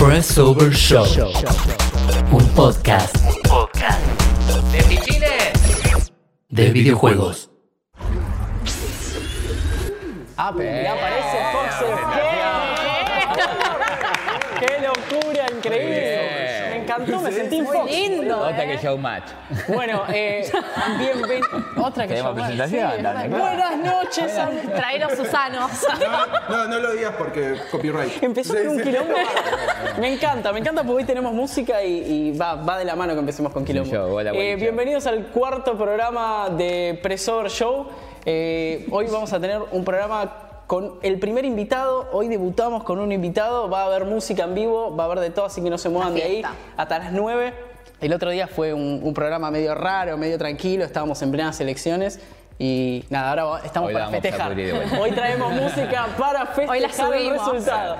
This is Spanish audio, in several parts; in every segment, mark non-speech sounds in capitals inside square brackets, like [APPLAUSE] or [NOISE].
Press Over Show. Un podcast. Podcast. De pichines. De videojuegos. Ah, pero ya aparece Fox ¡Qué locura! Increíble. Me encantó, me sentí en Fox. lindo. Otra ¿eh? que Showmatch. Bueno, eh, bienvenido. Otra que ¿Tenemos más. presentación? Sí. Dale, claro. Buenas noches. am- Traeros Susanos. No, no lo digas porque copyright. Empezó con un quilombo. [LAUGHS] Me encanta, me encanta porque hoy tenemos música y, y va, va de la mano que empecemos con quilombo. Show, hola, Eh, show. bienvenidos al cuarto programa de Presor Show. Eh, hoy vamos a tener un programa con el primer invitado. Hoy debutamos con un invitado. Va a haber música en vivo, va a haber de todo, así que no se muevan de ahí hasta las 9. El otro día fue un, un programa medio raro, medio tranquilo. Estábamos en plenas elecciones. Y nada, ahora estamos Hoy para festejar. Hoy traemos música para festejar Hoy la el subimos. resultado.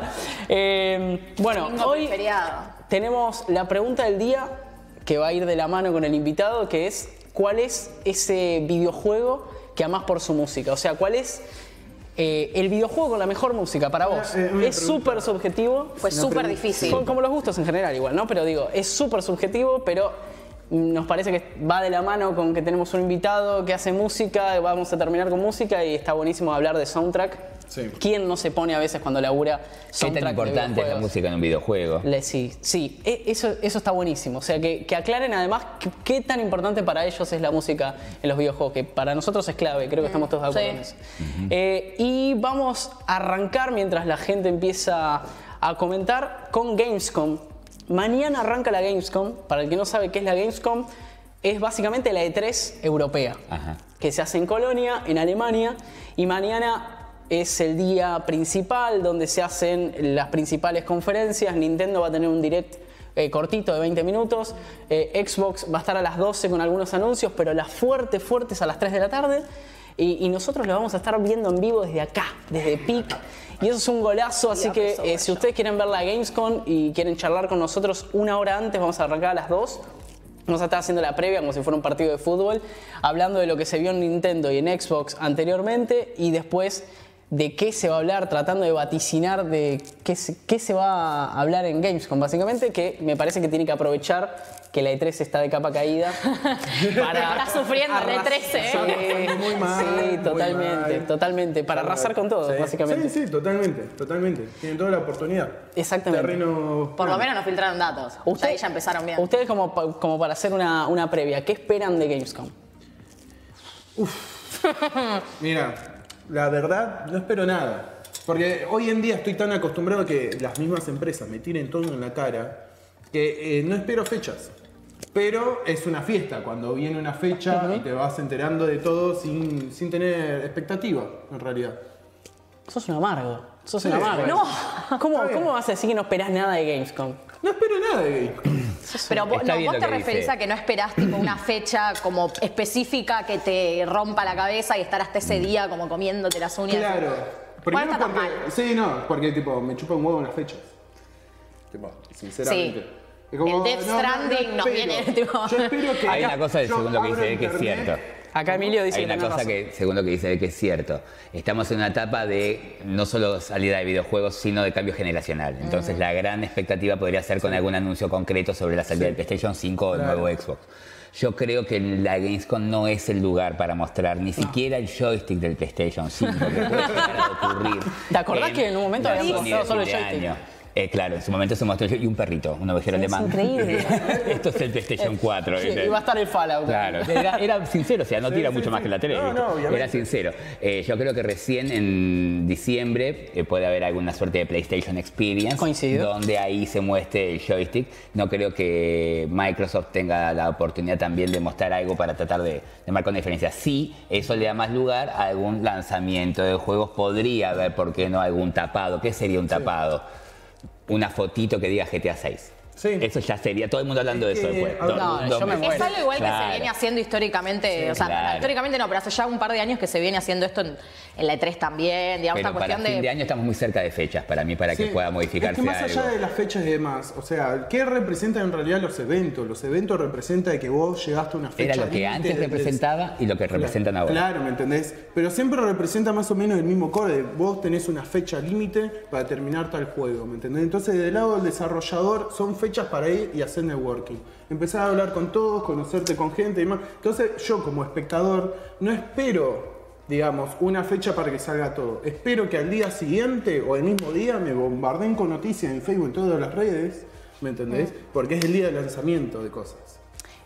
Eh, bueno, hoy preferiado. tenemos la pregunta del día que va a ir de la mano con el invitado, que es ¿cuál es ese videojuego que amás por su música? O sea, ¿cuál es eh, el videojuego con la mejor música para vos? eh, es súper subjetivo. Fue súper difícil. Son como los gustos en general igual, ¿no? Pero digo, es súper subjetivo, pero nos parece que va de la mano con que tenemos un invitado que hace música, vamos a terminar con música y está buenísimo hablar de soundtrack. Sí. ¿Quién no se pone a veces cuando labura ¿Qué tan de importante es la música en un videojuego? Le- sí, sí, e- eso, eso está buenísimo. O sea, que, que aclaren además qué, qué tan importante para ellos es la música en los videojuegos, que para nosotros es clave, creo que estamos todos de acuerdo sí. en eso. Eh, y vamos a arrancar mientras la gente empieza a comentar con Gamescom. Mañana arranca la Gamescom. Para el que no sabe qué es la Gamescom, es básicamente la E3 europea, Ajá. que se hace en Colonia, en Alemania, y mañana es el día principal donde se hacen las principales conferencias. Nintendo va a tener un direct eh, cortito de 20 minutos, eh, Xbox va a estar a las 12 con algunos anuncios, pero las fuertes, fuertes a las 3 de la tarde. Y, y nosotros lo vamos a estar viendo en vivo desde acá, desde PIC. Y eso es un golazo, así que eh, si ustedes quieren ver la Gamescom y quieren charlar con nosotros una hora antes, vamos a arrancar a las 2. Vamos a estar haciendo la previa como si fuera un partido de fútbol, hablando de lo que se vio en Nintendo y en Xbox anteriormente y después de qué se va a hablar, tratando de vaticinar de qué se, qué se va a hablar en Gamescom, básicamente, que me parece que tiene que aprovechar que la E3 está de capa caída [LAUGHS] para... Está sufriendo arrasar- E3, ¿eh? Sí, Muy mal, sí, totalmente, mal. totalmente, para arrasar con todo, Sí. básicamente. Sí, sí, totalmente, totalmente. Tienen toda la oportunidad. Exactamente. Terreno. Por lo menos nos filtraron datos. Usted- Ahí ya empezaron bien. Ustedes como, como para hacer una, una previa, ¿qué esperan de Gamescom? [LAUGHS] Mira, la verdad, no espero nada. Porque hoy en día estoy tan acostumbrado a que las mismas empresas me tiren todo en la cara que eh, no espero fechas. Pero es una fiesta, cuando viene una fecha y te vas enterando de todo sin, sin tener expectativa, en realidad. Sos un amargo. Sos un amargo. bueno. ¿Cómo. ¿Cómo vas a decir que no esperás nada de Gamescom? No espero nada de. Pero vos, no, te referís dice. a que no esperás tipo una fecha como específica que te rompa la cabeza y estar hasta ese día como comiéndote las uñas. Claro. Primero está tan porque. mal. Sí, no, porque tipo, me chupa un huevo en las fechas. Tipo, sinceramente. Sí. Como, El Death Stranding nos espero. viene, [LAUGHS] tipo- Yo espero que. Hay una cosa del segundo que dice que es cierto. Acá Emilio dice Hay que una tenés cosa razón. que, segundo que dice él que es cierto. Estamos en una etapa de no solo salida de videojuegos, sino de cambio generacional. Entonces la gran expectativa podría ser con algún anuncio concreto sobre la salida del PlayStation 5 o el nuevo Xbox. Yo creo que la Gamescom no es el lugar para mostrar ni siquiera el joystick del PlayStation 5 que puede llegar a ocurrir. [LAUGHS] ¿Te acordás que en un momento habían mostrado solo el joystick? año? Eh, claro, en su momento se mostró y un perrito, un ovejero Sí, es alemán. increíble. [LAUGHS] Esto es el PlayStation 4. Sí, va a estar el Fallout. Claro, era, era sincero, o sea, no tira sí, mucho sí. más que la tele. No, no, obviamente. Era sincero. Eh, yo creo que recién en diciembre eh, puede haber alguna suerte de PlayStation Experience. Coincido. Donde ahí se muestre el joystick. No creo que Microsoft tenga la oportunidad también de mostrar algo para tratar de, de marcar una diferencia. Sí, eso le da más lugar a algún lanzamiento de juegos. Podría haber, ¿por qué no? Algún tapado. ¿Qué sería un tapado? Una fotito que diga GTA 6. Sí. Eso ya sería todo el mundo hablando de Es eso que, después. ver, no, dos yo me meses. muero. Es algo igual que se viene haciendo históricamente, o sea, claro. históricamente no, pero hace ya un par de años que se viene haciendo esto en, en la E3 también, digamos, Pero esta para cuestión fin de... de... año estamos muy cerca de fechas para mí, para que pueda modificarse Es que más allá algo. de las fechas y demás, o sea, ¿qué representan en realidad los eventos? Los eventos representan que vos llegaste a una fecha. Era lo que antes representaba y lo que representan ahora. Claro, ¿me entendés? Pero siempre representa más o menos el mismo core. Vos tenés una fecha límite para terminar tal juego, ¿me entendés? Entonces, del lado del desarrollador, son fechas para ir y hacer networking. Empezar a hablar con todos, conocerte con gente y demás. Entonces, yo como espectador, no espero, digamos, una fecha para que salga todo. Espero que al día siguiente o el mismo día me bombarden con noticias en Facebook, en todas las redes, ¿me entendés? Porque es el día de lanzamiento de cosas.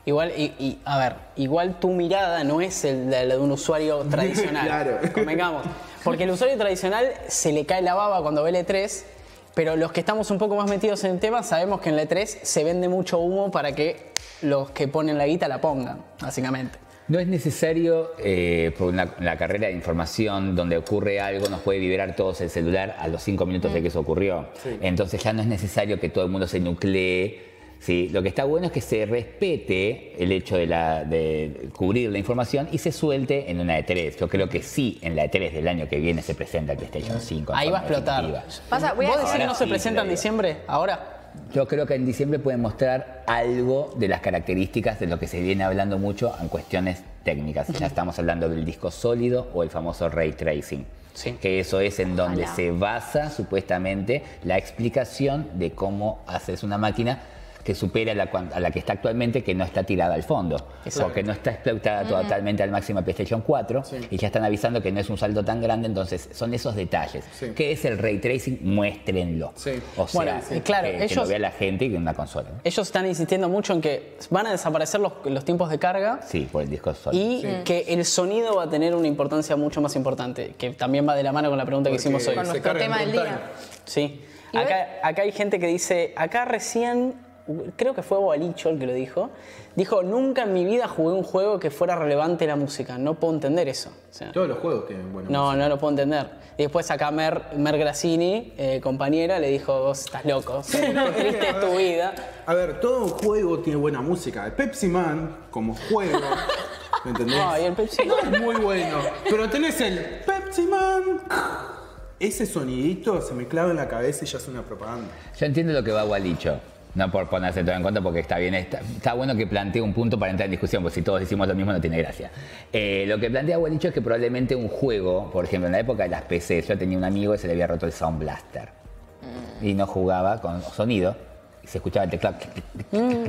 Igual, y, y, a ver, igual tu mirada no es el de la de un usuario [LAUGHS] tradicional. Claro. Convengamos. Porque el usuario tradicional se le cae la baba cuando ve el E3, pero los que estamos un poco más metidos en el tema sabemos que en la E3 se vende mucho humo para que los que ponen la guita la pongan, básicamente. No es necesario, eh, por una- la carrera de información, donde ocurre algo, nos puede vibrar todos el celular a los cinco minutos de que eso ocurrió. Entonces ya no es necesario que todo el mundo se nuclee. ¿Sí? Lo que está bueno es que se respete el hecho de, la- de cubrir la información y se suelte en una E3. Yo creo que sí, en la E3 del año que viene se presenta el PlayStation 5. en Ahí va a explotar. definitiva. Pasa, voy a ¿Vos decís que no se presenta en diciembre? ¿Ahora? Yo creo que en diciembre pueden mostrar algo de las características de lo que se viene hablando mucho en cuestiones técnicas. Ya estamos hablando del disco sólido o el famoso ray tracing. Sí. Que eso es en donde Ojalá. se basa supuestamente la explicación de cómo haces una máquina que supera a la, cuan- a la que está actualmente, que no está tirada al fondo. Exacto. Porque no está explotada totalmente al máximo PlayStation 4 y ya están avisando que no es un saldo tan grande, entonces son esos detalles. Sí. ¿Qué es el ray tracing? Muéstrenlo. Sí. O sea, Bueno, sí, claro, que, que lo vea la gente que en una consola. ¿no? Ellos están insistiendo mucho en que van a desaparecer los, los tiempos de carga Sí, por el disco sólido. y que el sonido va a tener una importancia mucho más importante, que también va de la mano con la pregunta que hicimos hoy. Con nuestro tema del día. Sí. Y Acá, acá hay gente que dice, acá recién, creo que fue Bolicho el que lo dijo, dijo, nunca en mi vida jugué un juego que fuera relevante la música. No puedo entender eso. O sea, Todos los juegos tienen buena no, no lo puedo entender. Y después acá Mer, Mer Grassini, eh, compañera, le dijo, vos estás loco, qué [LAUGHS] triste es tu vida. A ver, todo juego tiene buena música. El Pepsi Man, como juego, ¿me entendés? Ay, el Pepsi No es muy bueno. Pero tenés el Pepsi Man. Ese sonidito se me clava en la cabeza y ya es una propaganda. Yo entiendo lo que va Gualicho. No por ponerse todo en cuenta porque está bien, está, está bueno que plantee un punto para entrar en discusión, porque si todos decimos lo mismo no tiene gracia. Eh, lo que plantea Gualicho es que probablemente un juego, por ejemplo, en la época de las PC, yo tenía un amigo que se le había roto el Sound Blaster y no jugaba con sonido y se escuchaba el teclado.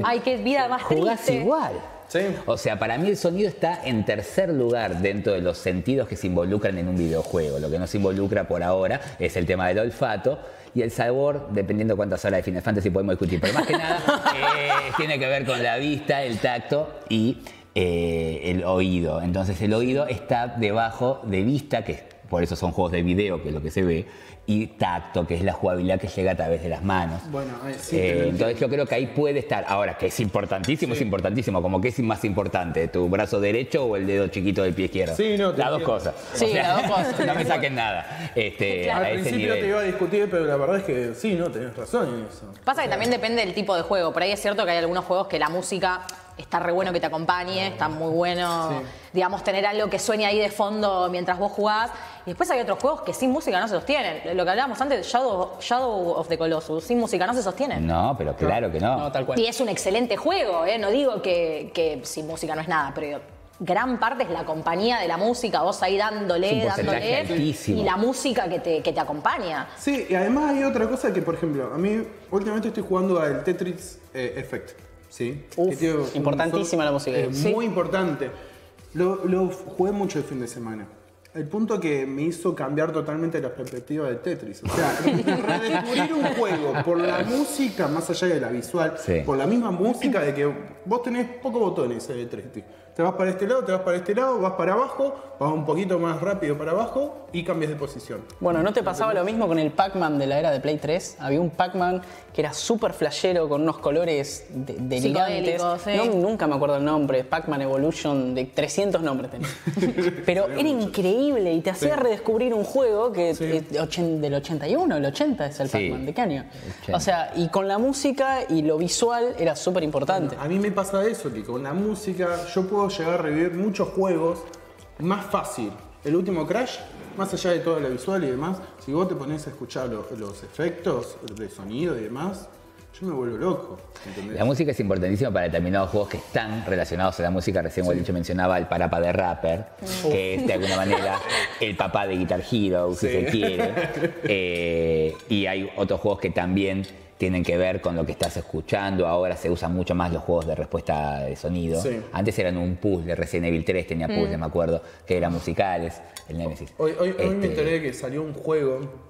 Ay, qué vida más Jugás triste. igual. Sí. O sea, para mí el sonido está en tercer lugar dentro de los sentidos que se involucran en un videojuego. Lo que no se involucra por ahora es el tema del olfato y el sabor, dependiendo cuántas horas de Final Fantasy podemos discutir. Pero más que nada [LAUGHS] eh, tiene que ver con la vista, el tacto y eh, el oído. Entonces el oído está debajo de vista, que por eso son juegos de video, que es lo que se ve, y tacto, que es la jugabilidad que llega a través de las manos. Bueno, eh, sí, Eh, entonces yo creo que ahí puede estar. Ahora, que es importantísimo, es importantísimo. Como que es más importante, tu brazo derecho o el dedo chiquito del pie izquierdo. Sí, no, te Las dos cosas. Sí, las dos [LAUGHS] cosas. no me saquen nada. Este, Al a ese principio te iba a discutir, pero la verdad es que sí, no, tenés razón en eso. Pasa que también depende del tipo de juego. Por ahí es cierto que hay algunos juegos que la música está re bueno que te acompañe, está muy bueno, Sí. digamos, tener algo que suene ahí de fondo mientras vos jugás. Y después hay otros juegos que sin música no se sostienen. Lo que hablábamos antes, Shadow, Shadow of the Colossus, sin música no se sostienen. No, pero claro que no. No, tal cual. Y es un excelente juego, ¿eh? no digo que, que sin música no es nada, pero gran parte es la compañía de la música, vos ahí dándole, Es un porcentaje dándole, altísimo. y la música que te, que te acompaña. Sí, y además hay otra cosa que, por ejemplo, a mí últimamente estoy jugando al Tetris eh, Effect. ¿Sí? Uf, Que tiene un importantísima la música. eh, Sí. Muy importante. Lo, lo jugué mucho el fin de semana. El punto que me hizo cambiar totalmente la perspectiva del Tetris. O sea, [LAUGHS] redescubrir un juego por la música, más allá de la visual, Sí. por la misma música de que vos tenés pocos botones en el Tetris. Te vas para este lado, te vas para este lado, vas para abajo, vas un poquito más rápido para abajo y cambias de posición. Bueno, ¿no te pasaba lo mismo con el Pac-Man de la era de Play 3? Había un Pac-Man que era súper flashero con unos colores de- delirantes. Psicodélicos, sí. No, nunca me acuerdo el nombre, Pac-Man Evolution, de 300 nombres tenía. [LAUGHS] Pero era increíble y te hacía redescubrir un juego que Sí. ochen- del 81, el 80 es el Sí. Pac-Man, ¿de qué año? 80. O sea, y con la música y lo visual era súper importante. A mí me pasa eso, que con la música yo puedo llegar a revivir muchos juegos más fácil. El último Crash, más allá de todo lo visual y demás, si vos te pones a escuchar lo- los efectos de sonido y demás, yo me vuelvo loco. ¿entendés? La música es importantísima para determinados juegos que están relacionados a la música. Recién Gualicho mencionaba el Parapa de Rapper, que es de alguna manera el papá de Guitar Hero, si Sí. se quiere. [LAUGHS] Eh, y hay otros juegos que también tienen que ver con lo que estás escuchando. Ahora se usan mucho más los juegos de respuesta de sonido. Sí. Antes eran un puzzle, Resident Evil 3 tenía puzzle, me acuerdo, que eran musicales, el Nemesis. Hoy, hoy- hoy me Este, enteré que salió un juego.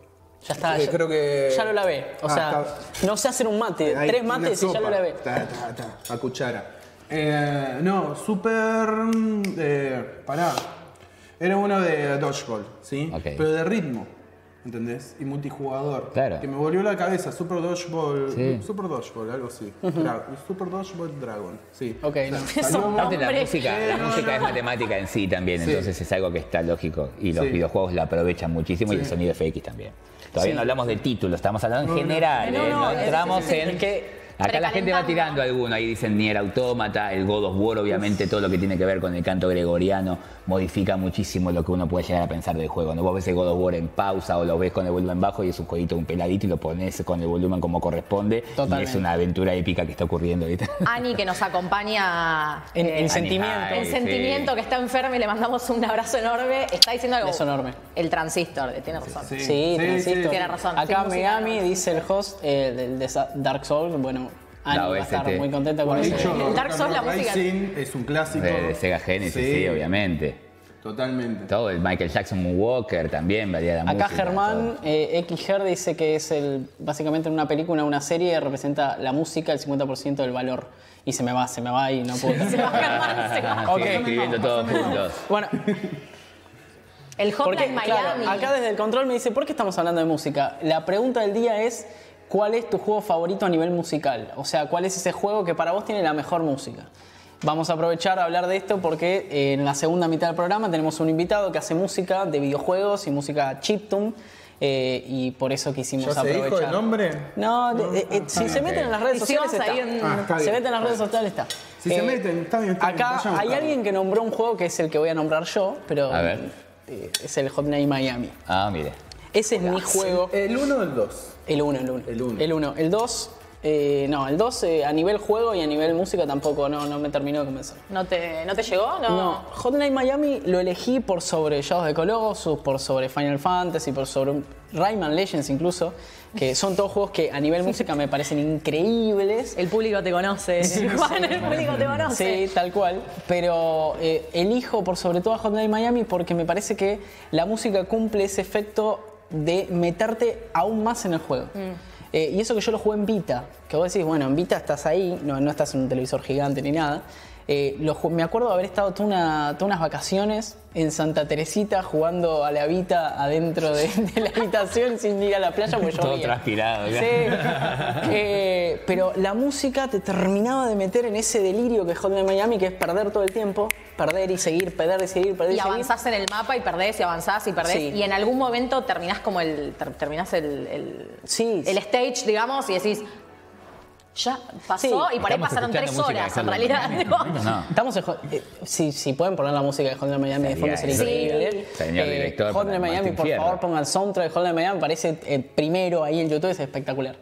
Ya está. Eh, ya, creo que- ya lo lavé. O Ah, sea, está- no sé hacer un mate. Hay Tres mates y ya lo lavé. Ta, ta, ta, a cuchara. Eh, no, super. mm, Eh, pará. Era uno de Dodgeball, ¿sí? Ok. Pero de ritmo, ¿entendés? Y multijugador. Claro. Que me volvió la cabeza. Super Dodgeball. Sí. Super Dodgeball, algo así. [LAUGHS] Dra- Super Dodgeball Dragon, sí. Ok, no. Aparte la música, la no, música no. es matemática en sí también, Sí. entonces es algo que está lógico y los Sí. videojuegos la aprovechan muchísimo y el sonido FX también. Todavía Sí. no hablamos de títulos, estamos hablando en general, No, ¿eh? no, entramos es- es en... que Acá la gente va tirando alguno, ahí dicen Nier Automata, el God of War, obviamente todo lo que tiene que ver con el canto gregoriano modifica muchísimo lo que uno puede llegar a pensar del juego. ¿no? Vos ves el God of War en pausa o lo ves con el volumen bajo y es un jueguito, un peladito y lo pones con el volumen como corresponde y es una aventura épica que está ocurriendo ahorita. Ani, que nos acompaña En, eh, en sentimiento. en Sí, sentimiento, sí. que está enfermo y le mandamos un abrazo enorme, está diciendo algo. Beso enorme. El transistor, tiene razón. Sí. Sí, Sí, transistor. sí. Tiene razón, Acá Megami música. dice el host eh, del de Dark Souls. Bueno, Ani La va a estar OST. muy contenta con Dicho, eso. El Dark Souls, la música- es un clásico. De, de Sega Genesis, sí, obviamente. Totalmente. Todo el Michael Jackson Moonwalker también valía la Acá música. Germán eh, XGer dice que es el básicamente en una película, una serie, representa la música el 50% del valor. Y se me va, se me va y no puedo. [LAUGHS] Se va Germán, se va. Sigue escribiendo todos juntos. bueno, El Hotline claro, Miami. acá desde el control me dice, ¿por qué estamos hablando de música? La pregunta del día es, ¿cuál es tu juego favorito a nivel musical? O sea, ¿cuál es ese juego que para vos tiene la mejor música? Vamos a aprovechar a hablar de esto porque eh, en la segunda mitad del programa tenemos un invitado que hace música de videojuegos y música chiptune. eh, y por eso quisimos ¿Ya se aprovechar. dijo el nombre? No, eh, eh, si se meten en las redes si sociales vamos está. ahí en- Ah, está se bien. meten en las redes sociales está. Si se meten, está bien, está bien, Acá hay alguien que nombró un juego que es el que voy a nombrar yo, pero A ver. eh, es el Hotline Miami. Ah, mire. Ese es mi juego. ¿El 1 o el 2? El 1, el 1. El uno. El 1. El 2, no, el 2 a nivel juego y a nivel música tampoco no, no me terminó de convencer. ¿No te, ¿No te llegó? No. No, Hotline Miami lo elegí por sobre Shadows de Colossus, por sobre Final Fantasy, por sobre Rayman Legends incluso, que son todos juegos que a nivel música me parecen increíbles. El público te conoce. Juan, el público te conoce. Sí, tal cual. Pero eh, elijo por sobre todo a Hotline Miami porque me parece que la música cumple ese efecto de meterte aún más en el juego. Eh, y eso que yo lo jugué en Vita, que vos decís, bueno, en Vita estás ahí, no, no estás en un televisor gigante ni nada. Eh, lo me acuerdo de haber estado toda una- todas unas vacaciones en Santa Teresita jugando a la Vita adentro de, [LAUGHS] de la habitación sin ir a la playa porque Todo llovía. transpirado, Sí. Eh, pero la música te terminaba de meter en ese delirio que es Hotline Miami, que es perder todo el tiempo, perder y seguir, perder y seguir, perder y, Y seguir. avanzás en el mapa y perdés y avanzás y perdés. Sí. Y en algún momento terminás como el. ter- terminás el, el, Sí. el stage, digamos, y decís. Ya pasó Sí. y por ahí Estamos pasaron tres escuchando música horas de en Hotline realidad. Miami. No. Estamos en Hot- eh, si, si pueden poner la música de Hotline Miami de fondo Sería increíble. Señor director, Hotline Miami, por Fierro. favor, pongan el soundtrack de Hotline Miami, aparece eh, primero ahí en YouTube, es espectacular.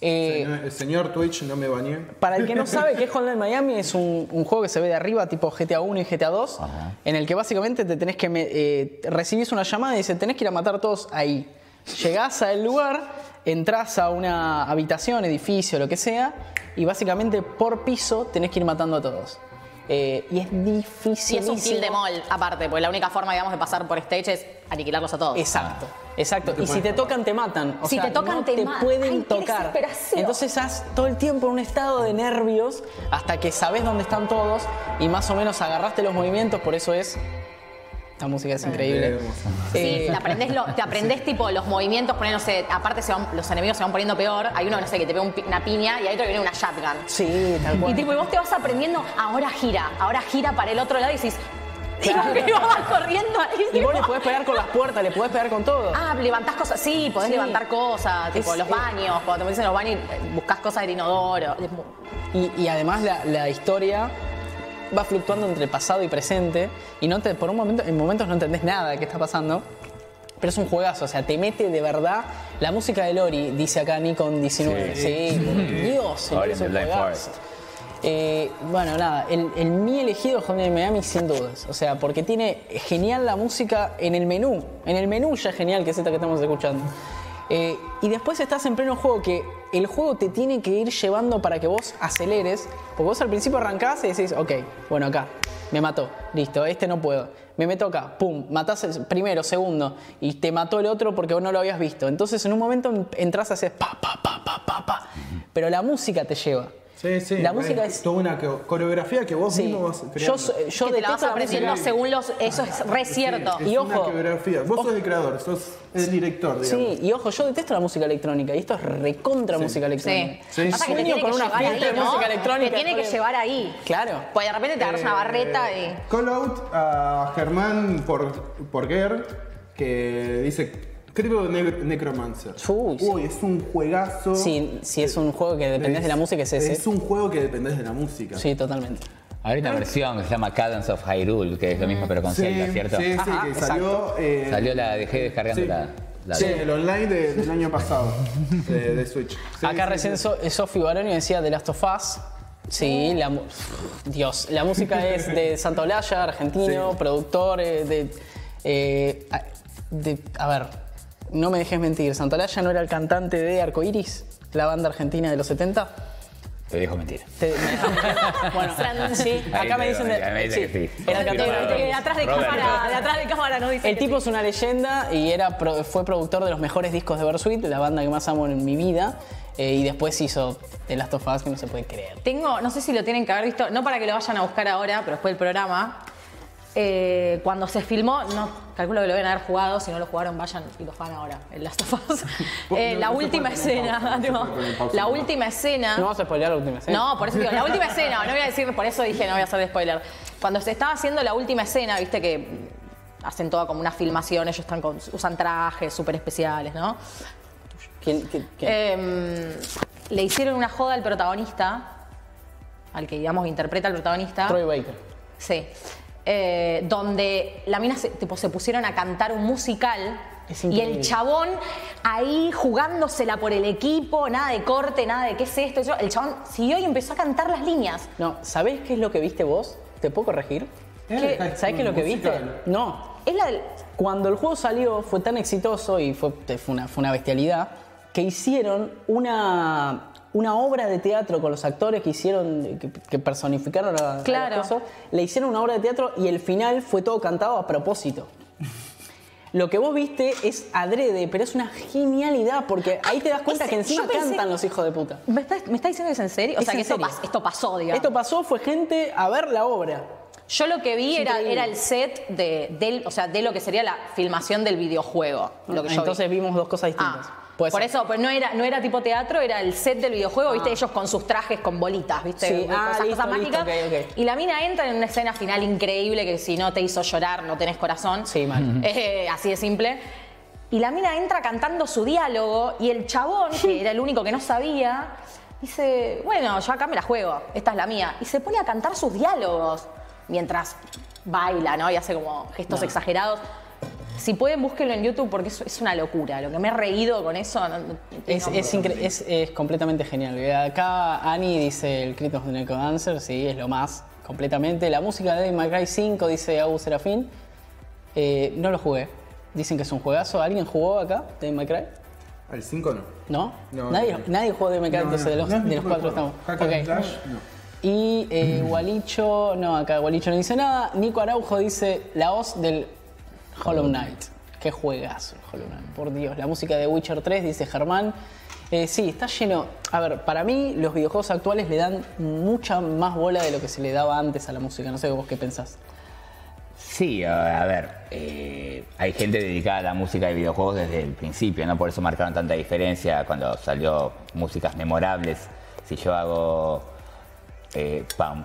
Eh, El señor Twitch, no me bañé. Para el que no [LAUGHS] sabe qué es Hotline Miami, es un, un juego que se ve de arriba, tipo GTA 1 y GTA 2, en el que básicamente te tenés que. me- eh, recibís una llamada y dice: tenés que ir a matar a todos ahí. Llegás al lugar, entrás a una habitación, edificio, lo que sea, y básicamente por piso tenés que ir matando a todos. Eh, y es Y difícil. es un kill de mall, aparte, porque la única forma, digamos, de pasar por stage es aniquilarlos a todos. Exacto. Exacto, No te y si te tocan, te matan. O Si sea, te tocan, no te te matan. pueden Ay, tocar. Entonces estás todo el tiempo en un estado de nervios hasta que sabes dónde están todos y más o menos agarraste los movimientos, por eso es. Esta música es increíble. Eh, Te aprendés, lo- te aprendés tipo los movimientos, poner, no sé, aparte se van- los enemigos se van poniendo peor. Hay uno, no sé, que te pega un pi- una piña y hay otro que viene una shotgun. sí, tal Y cual. tipo, y vos te vas aprendiendo, ahora gira, ahora gira para el otro lado y decís, y vos vas corriendo ahí. Y vos le podés pegar con las puertas, le podés pegar con todo. Ah, levantás cosas, sí, podés Sí. levantar cosas, tipo Es- los es- baños, cuando te metes en los baños eh, buscás cosas del inodoro. Es mu- Y, y además la, la historia va fluctuando entre pasado y presente y no te, por un momento, en momentos no entendés nada de qué está pasando. Pero es un juegazo, o sea, te mete de verdad. La música de Lori, dice acá Nikon 19. Sí, por Dios, Ori es un juegazo. Eh, bueno, nada, el, el mi elegido es Hotline Miami sin dudas. O sea, porque tiene genial la música en el menú. En el menú ya es genial, que es esta que estamos escuchando. Eh, y después estás en pleno juego que el juego te tiene que ir llevando para que vos aceleres. Porque vos al principio arrancás y decís, ok, bueno, acá, me mató, listo, este no puedo. Me meto acá, pum, matás primero, segundo, y te mató el otro porque vos no lo habías visto. Entonces en un momento entras a hacer pa, pa, pa, pa, pa, pa. Pero la música te lleva. Sí, sí. La música es. toda una co- coreografía que vos Sí. mismo vas Yo, creando. so- yo que te la vas detesto la aprendiendo según los. Eso es re cierto. Es Y una ojo. coreografía. Vos sos el creador, sos el director, digamos. Sí, y ojo, yo detesto la música electrónica y esto es recontra música electrónica. Sí. Sí, Pasa que te Sueño tiene con que una fiesta ahí, de ¿no? música electrónica. Te tiene que porque- llevar ahí. Claro. Pues de repente te agarras una barreta y. Call out a Germán por, Porguer, que dice Creo ne Necromancer. Uy, sí. Uy, es un juegazo. Sí, si es un juego que dependés de la música, es ese. Es un juego que dependés de la música. Sí, totalmente. Hay una versión que se llama Cadence of Hyrule, que es lo mismo pero con sí, Zelda, ¿cierto? sí, sí, Ajá, que salió. eh, Salió la, dejé descargando sí. la, la Sí, el online de- del año pasado, de, de Switch. Sí, Acá sí, recién sí. So- Sofi Baronio decía The Last of Us. Sí, la, Dios, la música es de [LAUGHS] Santolaya, argentino, Sí. productor eh, de, eh, de- A ver, no me dejes mentir, Santolaya no era el cantante de Arcoiris, la banda argentina de los 70. Te dejo mentir. Te- me- [LAUGHS] bueno, sí, acá me dicen de, ahí me dicen sí, que sí. era el De, cantante de- de atrás de cámara, de atrás de cámara no dice. El que tipo sí. es una leyenda y era fue productor de los mejores discos de Bersuit, la banda que más amo en mi vida. eh, y después hizo The Last of Us, que no se puede creer. Tengo, no sé si lo tienen que haber visto, no para que lo vayan a buscar ahora, pero después del programa. Eh, cuando se filmó, no calculo que lo deben haber jugado, si no lo jugaron, vayan y lo juegan ahora, en Last of Us. [LAUGHS] Eh, No, la no última escena, pausa, no pausa, la no. última escena. No vamos a spoilear la última escena. No, por eso digo, la última escena, no voy a decir, por eso dije no voy a hacer de spoiler. Cuando se estaba haciendo la última escena, viste que hacen toda como una filmación, ellos están con, usan trajes súper especiales, ¿no? ¿Quién- quién- quién? Eh, le hicieron una joda al protagonista, al que digamos interpreta al protagonista. Troy Baker. Sí. Eh, donde la mina se, tipo, se pusieron a cantar un musical. Y el chabón ahí jugándosela por el equipo, nada de corte, nada de qué es esto. eso. El chabón siguió y empezó a cantar las líneas. No, ¿sabés qué es lo que viste vos? ¿Te puedo corregir? ¿Qué- ¿Sabés qué es lo que viste? No. Es la del. Cuando el juego salió fue tan exitoso y fue, fue, una, fue una bestialidad que hicieron una, una obra de teatro con los actores que hicieron, que, que personificaron a, a Claro. cosas. Le hicieron una obra de teatro y el final fue todo cantado a propósito. Lo que vos viste es adrede, pero es una genialidad porque ahí te das cuenta que encima pensé- cantan los hijos de puta. ¿Me está, me está diciendo que es en serio? O Es sea, que esto, pas- esto pasó, digamos. Esto pasó, fue gente a ver la obra. Yo lo que vi era, era el set de, del, o sea, de lo que sería la filmación del videojuego. Lo que yo vi. Entonces vimos dos cosas distintas. Ah, Puede por ser. eso, pero no era, no era tipo teatro, era el set del videojuego, viste, ellos con sus trajes con bolitas, viste, Sí, Con ah, esas listo, cosas listo, mágicas. ok, ok. Y la mina entra en una escena final increíble que si no te hizo llorar, no tenés corazón. Sí, mal. [LAUGHS] Eh, así de simple. Y la mina entra cantando su diálogo y el chabón, que [LAUGHS] era el único que no sabía, dice, bueno, yo acá me la juego, esta es la mía. Y se pone a cantar sus diálogos mientras baila, ¿no? Y hace como gestos exagerados. Si pueden, búsquenlo en YouTube porque es, es una locura. Lo que me he reído con eso. no- no Es, es, incre- es- es completamente genial. Acá Ani dice el Critos de Neko Dancer, sí, es lo más, completamente. La música de Cry 5, dice Abu Serafín. Eh, no lo jugué. Dicen que es un juegazo. ¿Alguien jugó acá May Cry? Al 5 no. ¿No? No, nadie, no. nadie jugó May Cry, No, entonces no, de los, de los de cuatro estamos. Hack and Ok. Slash, no. Y eh, Gualicho, no, acá Gualicho no dice nada. Nico Araujo dice la voz del Hollow Knight. Qué juegazo Hollow Knight, por Dios. La música de Witcher 3, dice Germán. Eh, sí, está lleno. A ver, para mí los videojuegos actuales le dan mucha más bola de lo que se le daba antes a la música. No sé vos qué pensás. Sí, a a ver, eh, hay gente dedicada a la música de videojuegos desde el principio, ¿no? Por eso marcaron tanta diferencia cuando salió músicas memorables. Si yo hago eh, pam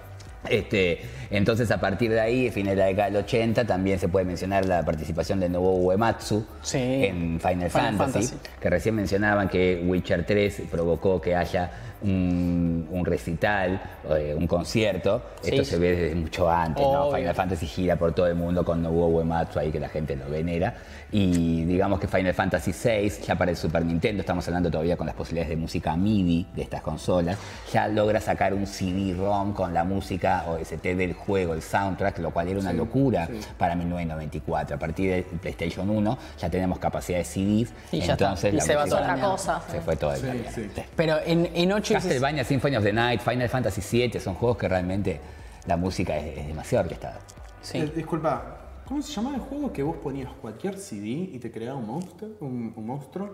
Este, entonces, a partir de ahí, fines de la década del 80, también se puede mencionar la participación de Nobuo Uematsu Sí. en Final, Final Fantasy, Fantasy. que recién mencionaban que Witcher 3 provocó que haya un, un recital, eh, un concierto. Sí. Esto se ve desde mucho antes, ¿no? Obvio. Final Fantasy gira por todo el mundo con Nobuo Uematsu ahí que la gente lo venera. Y digamos que Final Fantasy VI, ya para el Super Nintendo, estamos hablando todavía con las posibilidades de música MIDI de estas consolas, ya logra sacar un CD-ROM con la música OST del juego, el soundtrack, lo cual era una locura para 1994. A partir del PlayStation 1 ya tenemos capacidad de CDs, Y ya está. entonces Y la se va toda la Otra cosa. se fue todo el Sí, día. sí. Pero en, en 8 y Castlevania Symphony of the Night, Final Fantasy VII son juegos que realmente la música es, es demasiado orquestada. Sí. Eh, disculpa, ¿cómo se llamaba el juego que vos ponías cualquier CD y te creaba un monstruo? Un, un monstruo?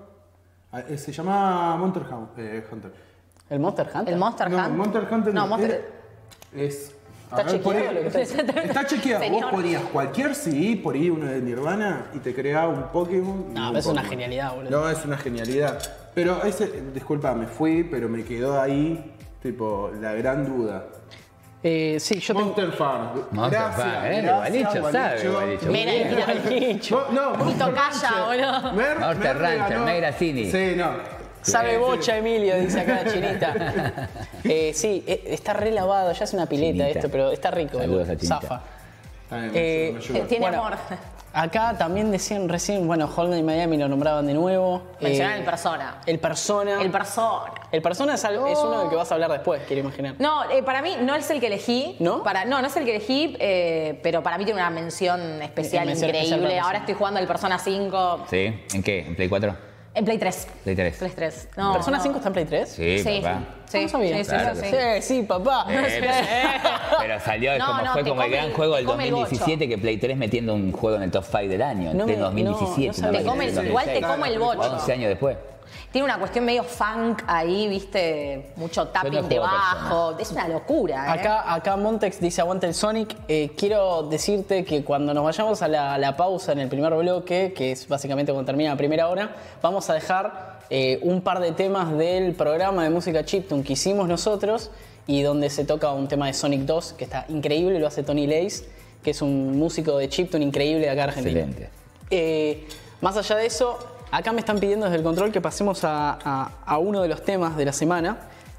Ah, eh, se llamaba Monster eh, Hunter. ¿El Monster Hunter? El Monster No, Hunt. Monster Hunter No, Monster. es. Es- ¿Está ver, chequeado lo que está [LAUGHS] Está chequeado. Vos Señor. ponías cualquier CD, por ahí uno de Nirvana, y te creaba un Pokémon. No, un pero es una genialidad, boludo. No, es una genialidad. Pero ese, disculpa, me fui, pero me quedó ahí, tipo, la gran duda. Eh, sí, yo tengo. Monster Farm. Monster Gracias, Farm, ¿eh? gracias, Gualicho sabe, Gualicho. Mira, mira. Mo- No, Monster Rancher. boludo. Monster Rancher, regaló- Meg Grassini. Sí, no. Sabe bocha, Emilio, dice acá la chinita. [LAUGHS] Eh, sí, eh, está re lavado, ya es una pileta Chinita. esto, pero está rico. Saludos a Chinita. Zafa. Ay, me Eh, ayuda, me ayuda. Tiene Bueno, amor. Acá también decían recién, bueno, Holden y Miami lo nombraban de nuevo. Mencionan Eh, el persona. El persona. El persona. El persona es, algo- es uno del que vas a hablar después, quiero imaginar. No, eh, para mí no es el que elegí. ¿No? Para, no, no es el que elegí, eh, pero para mí tiene una mención especial Mención increíble. Ahora estoy jugando el Persona 5 ¿Sí? ¿En qué? ¿En Play 4? En Play 3. Play 3. Play 3. No, ¿Persona no. 5 está en Play 3? Sí, Sí, papá. sí, No sabía. sí, sí, Claro sí, papá. Eh, Pero [LAUGHS] salió No, como no, fue te como el gran el- juego del come el 2017 que Play 3 metiendo un juego en el top 5 del año, No en me- pleno 2017. no, no una sabía. vaina Te come igual te 2006. come el bocho. 11 años después. Tiene una cuestión medio funk ahí, viste, mucho tapping debajo. Es una locura. ¿eh? Acá, acá Montex dice aguante el Sonic. Eh, quiero decirte que cuando nos vayamos a la, a la pausa en el primer bloque, que es básicamente cuando termina la primera hora, vamos a dejar eh, un par de temas del programa de música chiptune que hicimos nosotros y donde se toca un tema de Sonic 2 que está increíble, lo hace Tony Lace, que es un músico de chiptune increíble de acá de Argentina. Excelente. Eh, más allá de eso, acá me están pidiendo desde el control que pasemos a, a- a uno de los temas de la semana.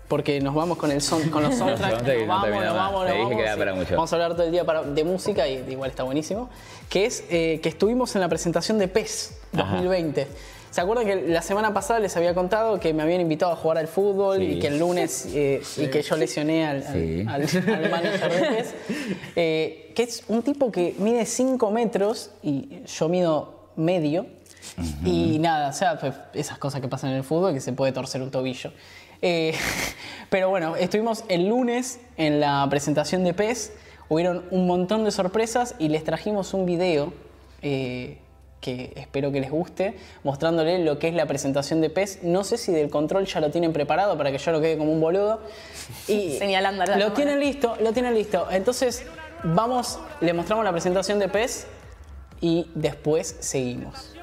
Porque nos vamos con, el son, con los [LAUGHS] soundtracks. nos no vamos, nos vamos, Te nos dije que vamos, para mucho. Vamos a hablar todo el día para- de música y igual está buenísimo. Que es eh, que estuvimos en la presentación de PES 2020. ¿Se acuerdan que la semana pasada les había contado que me habían invitado a jugar al fútbol Sí. y que el lunes eh, y que yo lesioné al, al- Sí. al- al manager de PES? [LAUGHS] Eh, que es un tipo que mide 5 metros y yo mido medio. Y nada, o sea, pues, esas cosas que pasan en el fútbol, que se puede torcer un tobillo. Eh, [LAUGHS] pero bueno, estuvimos el lunes en la presentación de PES, hubieron un montón de sorpresas y les trajimos un video eh, que espero que les guste, mostrándole lo que es la presentación de PES. No sé si del control ya lo tienen preparado para que yo no quede como un boludo. Y Señalando Lo cámara. tienen listo, lo tienen listo. Entonces, vamos, le mostramos la presentación de PES y después seguimos.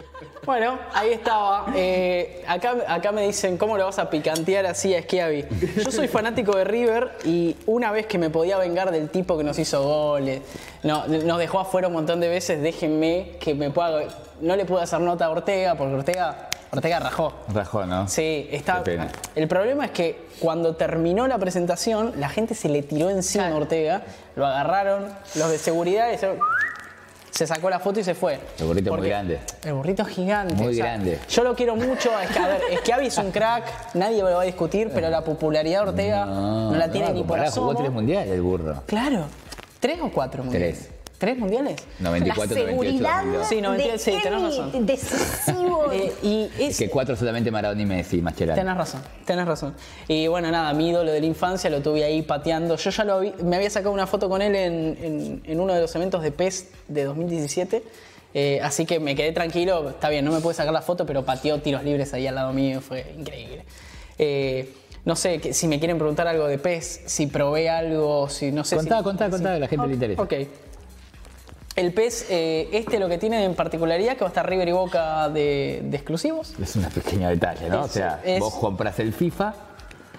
Bueno, ahí estaba. Eh, acá, acá me dicen, ¿cómo lo vas a picantear así a Schiavi? Yo soy fanático de River y una vez que me podía vengar del tipo que nos hizo goles, no, nos dejó afuera un montón de veces, déjenme que me pueda... No le puedo hacer nota a Ortega porque Ortega, Ortega rajó. Rajó, ¿no? Sí, está. Qué pena. El problema es que cuando terminó la presentación, la gente se le tiró encima a. Ortega, lo agarraron, los de seguridad y hicieron- se sacó la foto y se fue. El burrito muy Porque- grande. El burrito es gigante. Muy grande. Yo lo quiero mucho. Es que, a ver, es que Avi es un crack, nadie lo va a discutir, pero la popularidad de Ortega no, la tiene no, ni por compará, jugó asomo. tres mundiales el burro. Claro. ¿Tres o cuatro mundiales? Tres. ¿Tres mundiales? 94, la 98, seguridad 2002. Sí, 98, sí, tenés razón. decisivo. [LAUGHS] Eh, y es, Es que cuatro solamente Maradona y Messi, Mascherano. Tenés razón, tenés razón. Y bueno, nada, mi ídolo de la infancia lo tuve ahí pateando. Yo ya lo vi, me había sacado una foto con él en, en- en uno de los eventos de PES de 2017. eh, así que me quedé tranquilo, está bien, no me pude sacar la foto, pero pateó tiros libres ahí al lado mío, fue increíble. Eh, no sé, que- si me quieren preguntar algo de PES, si probé algo, si no sé Contá, si... contá, contá, a la gente le interesa. Ok. El PES, eh, este lo que tiene en particularidad que va a estar River y Boca de, de exclusivos. Es un pequeño detalle, ¿no? o sea, es- vos compras el FIFA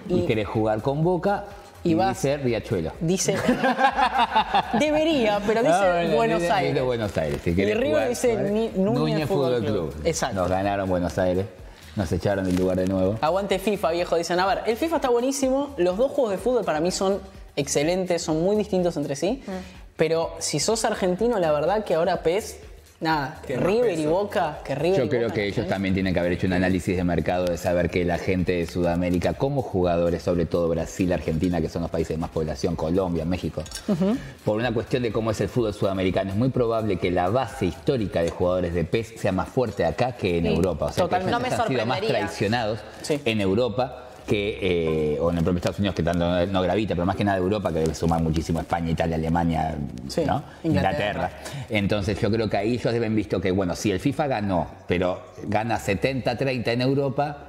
y, Y- querés jugar con Boca y y, vas- dice Riachuelo. Dice. [LAUGHS] Debería, pero dice bueno, Buenos Aires. dice Buenos Aires. Si Y River jugar, dice jugar. Ni- Núñez Fútbol Club. Exacto. Nos ganaron Buenos Aires. Nos echaron del lugar de nuevo. Aguante FIFA, viejo. Dicen, a ver, el FIFA está buenísimo. Los dos juegos de fútbol para mí son excelentes, son muy distintos entre sí. Mm. Pero si sos argentino, la verdad que ahora PES, nada, más River y. Boca, que River Yo y creo Boca, que ¿no? ellos también tienen que haber hecho un análisis de mercado de saber que la gente de Sudamérica, como jugadores, sobre todo Brasil, Argentina, que son los países de más población, Colombia, México, por una cuestión de cómo es el fútbol sudamericano, es muy probable que la base histórica de jugadores de PES sea más fuerte acá que en Sí, Europa. O sea, totalmente. que No me han sido más traicionados Sí. en Europa que, eh, o en el propio Estados Unidos, que tanto no gravita, pero más que nada Europa, que debe sumar muchísimo España, Italia, Alemania, Sí, ¿no? Inglaterra. Entonces yo creo que ahí ellos deben visto que, bueno, si el FIFA ganó, pero gana 70-30 en Europa,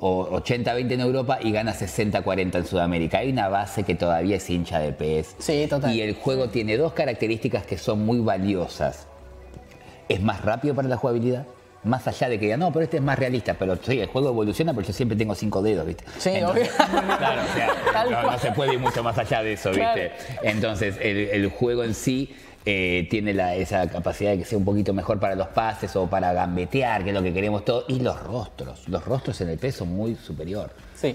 o 80-20 en Europa y gana 60-40 en Sudamérica. Hay una base que todavía es hincha de PES. Sí, total. Y el juego tiene dos características que son muy valiosas. Es más rápido para la jugabilidad. Más allá de que digan, no, pero este es más realista, pero sí, el juego evoluciona porque yo siempre tengo cinco dedos, ¿viste? Sí, Entonces, obvio. [LAUGHS] Claro, o sea, [LAUGHS] no, se puede ir mucho más allá de eso, ¿viste? Entonces, el, el juego en sí eh, tiene la- esa capacidad de que sea un poquito mejor para los pases o para gambetear, que es lo que queremos todos. Y los rostros. Los rostros en el peso muy superior. Sí.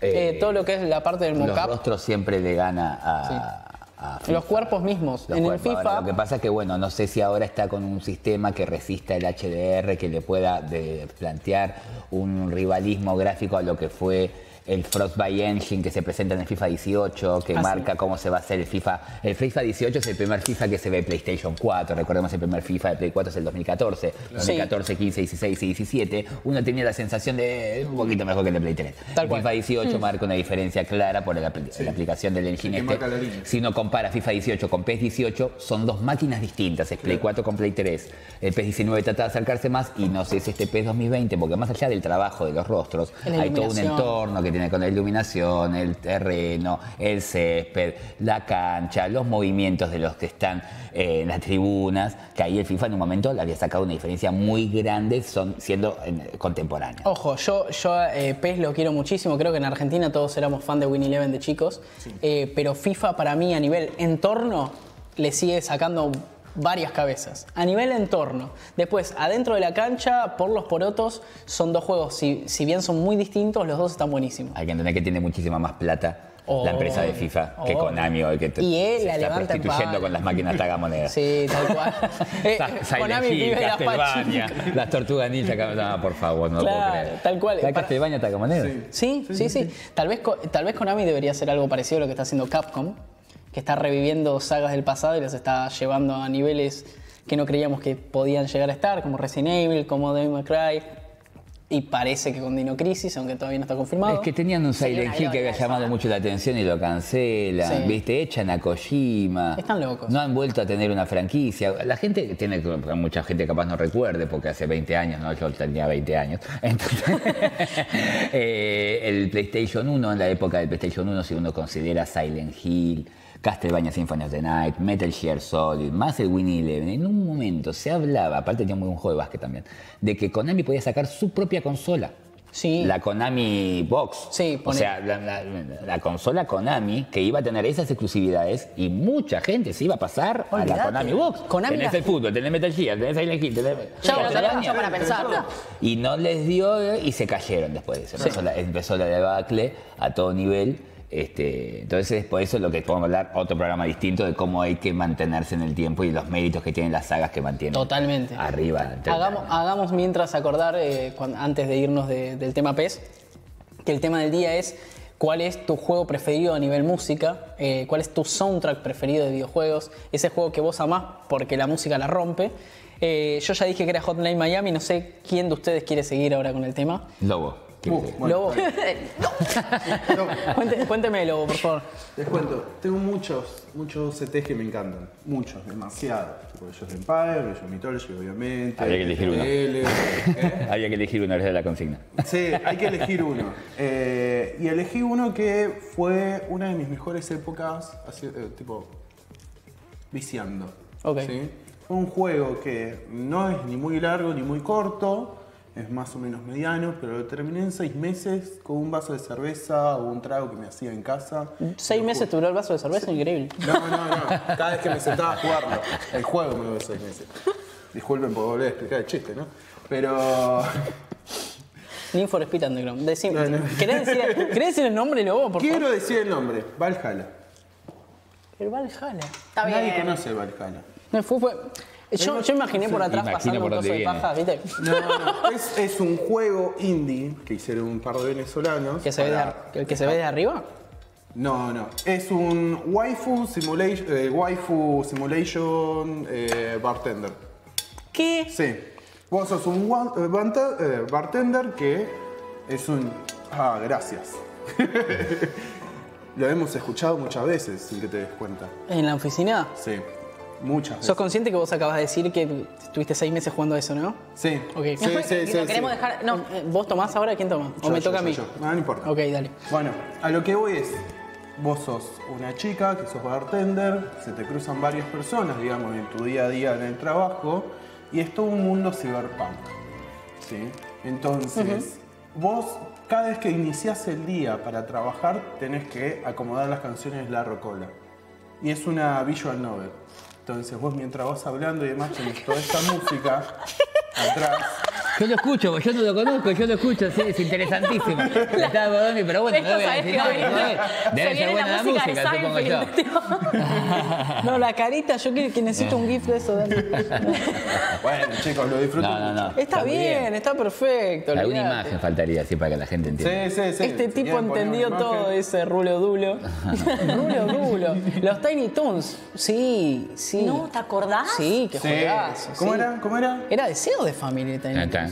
Eh, Eh, todo lo que es la parte del Los mocap, rostros siempre le gana a. a FIFA. los cuerpos mismos. Los en cuerpos. el Ahora, FIFA, lo que pasa es que, bueno, no sé si ahora está con un sistema que resista el HDR, que le pueda de- plantear un rivalismo gráfico a lo que fue el Frostbite Engine que se presenta en el FIFA 18, que Ah, marca cómo se va a hacer el FIFA. El FIFA 18 es el primer FIFA que se ve en PlayStation 4. Recordemos el primer FIFA de Play 4 es el 2014. 2014, 15, 16 y 17. Uno tenía la sensación de un poquito mejor que el de Play 3. Tal el cual. FIFA 18 marca una diferencia clara por la, apl- la aplicación del engine este. Si uno compara FIFA 18 con PES 18, son dos máquinas distintas. Es Play 4 con Play 3. El PES 19 trata de acercarse más y no sé si este PES 2020, porque más allá del trabajo de los rostros, hay todo un entorno que tiene con la iluminación, el terreno, el césped, la cancha, los movimientos de los que están eh, en las tribunas, que ahí el FIFA en un momento le había sacado una diferencia muy grande son, siendo eh, contemporáneo. Ojo, yo, yo eh, PES lo quiero muchísimo, creo que en Argentina todos éramos fan de Win Eleven de chicos, eh, pero FIFA para mí a nivel entorno le sigue sacando varias cabezas. A nivel entorno. Después, adentro de la cancha, por los porotos, son dos juegos, si, si bien son muy distintos, los dos están buenísimos. Hay que entender que tiene muchísima más plata Oh. la empresa de FIFA que Oh. Konami o que te- Y él se la está prostituyendo con las máquinas tragamonedas. Sí, tal cual. [LAUGHS] Eh, Konami Hill, vive la Castlevania, pachuca. las tortugas ninja, que- no, por favor, no lo puedo creer. tal cual. ¿La Para- Castlevania Tagamoneda? Sí, sí, sí. Tal, vez, tal vez Konami debería hacer algo parecido a lo que está haciendo Capcom, que está reviviendo sagas del pasado y las está llevando a niveles que no creíamos que podían llegar a estar, como Resident Evil, como Devil May Cry. Y parece que con Dino Crisis, aunque todavía no está confirmado. Es que tenían un Silent Hill que había llamado mucho la atención y lo cancelan, Sí. ¿viste? Echan a Kojima. Están locos. No han vuelto a tener una franquicia. La gente tiene, mucha gente capaz no recuerde, porque hace 20 años, ¿no? Yo tenía 20 años. [LAUGHS] Entonces, [LAUGHS] eh, el PlayStation 1, en la época del PlayStation 1, si uno considera Silent Hill, Castlevania Symphony of the Night, Metal Gear Solid, más el Winnie Eleven, en un momento se hablaba, aparte tenía un juego de básquet también, de que Konami podía sacar su propia consola. Sí. La Konami Box. Sí, o sea, la, la- la consola Konami que iba a tener esas exclusividades y mucha gente se iba a pasar a la. Konami Box. Konami tenés la- el fútbol, tenés Metal Gear, tenés Silent Hill, tenés... Ya, no para pensar. Y no les dio y se cayeron después de eso. Empezó, la, empezó la debacle a todo nivel. Este, entonces, por eso es lo que podemos hablar, otro programa distinto de cómo hay que mantenerse en el tiempo y los méritos que tienen las sagas que mantienen Totalmente. arriba. Hagamos, hagamos mientras acordar, eh, antes de irnos de- del tema PES, que el tema del día es cuál es tu juego preferido a nivel música, eh, cuál es tu soundtrack preferido de videojuegos, ese juego que vos amás porque la música la rompe. Eh, yo ya dije que era Hotline Miami, no sé quién de ustedes quiere seguir ahora con el tema. Lobo. Uh, bueno, [LAUGHS] Lobo, cuente- cuénteme Lobo, por favor. les cuento, tengo muchos, muchos CTs que me encantan. Muchos, demasiados. Tipo Age of Empire, Age of Mythology, obviamente. Había que elegir uno. ¿eh? Había que elegir una vez de la consigna. Sí, hay que elegir uno. Eh, y elegí uno que fue una de mis mejores épocas, así, eh, tipo, viciando. Ok. ¿sí? Fue un juego que no es ni muy largo ni muy corto, es más o menos mediano, pero lo terminé en seis meses con un vaso de cerveza o un trago que me hacía en casa. Seis meses jugué. duró el vaso de cerveza, increíble. No, no, no. Cada vez que me sentaba a jugarlo. El juego me duró seis meses. Disculpen por volver a explicar el chiste, ¿no? Pero. Need for Speed Underground. Decime, No, no. ¿querés, decir, querés decir el nombre, Lobo, por favor? Quiero decir el nombre: Valhalla. El Valhalla. Está bien. Nadie conoce el Valhalla. No, fue, fue- Yo, yo imaginé por atrás Imagino pasando un por coso dónde de viene. paja, ¿viste? No, no, es, es un juego indie que hicieron un par de venezolanos. Que se ve de, para- ar- el que se ve de arriba. No, no. Es un waifu simulation, eh, waifu simulation eh, bartender. ¿Qué? Sí. Vos sos un eh, banta- eh, bartender que es un... Ah, gracias. [LAUGHS] Lo hemos escuchado muchas veces sin que te des cuenta. En la oficina. Sí. Muchas veces. ¿Sos consciente que vos acabas de decir que estuviste seis meses jugando a eso, no? Sí. Ok. Sí, sí, Y sí, lo sí. queremos dejar. No, Eh, ¿Vos tomás ahora? ¿Quién toma? ¿O Yo, me yo, toca a yo, mí? yo. No, no importa. Ok, dale. Bueno, a lo que voy es, vos sos una chica que sos bartender, se te cruzan varias personas, digamos, en tu día a día en el trabajo, y es todo un mundo cyberpunk. ¿sí? Entonces, vos cada vez que iniciás el día para trabajar tenés que acomodar las canciones de la rocola. Y es una visual novel. Entonces vos mientras vas hablando y demás tenés toda esta música atrás. Yo lo escucho, yo no lo conozco, yo lo escucho, sí, es interesantísimo. Estaba Bodoni, pero bueno, no voy a sabés decir que nada, hoy ¿no? se Debe ser buena la música de música, supongo yo. Tipo. [LAUGHS] No, la carita, yo que, que necesito un GIF de eso. dale. [LAUGHS] Bueno, chicos, lo disfruto No, no, mucho. no. Está bien, está perfecto. Alguna olvidate. imagen faltaría así para que la gente entienda. Sí, sí, sí. Este tipo entendió todo ese rulo dulo. [LAUGHS] rulo dulo. Los Tiny Toons. Sí, sí. No, ¿te acordás? Sí, qué Sí. juegazo. ¿Cómo sí. era? ¿Cómo era? Era deseo de familia Tiny Toons.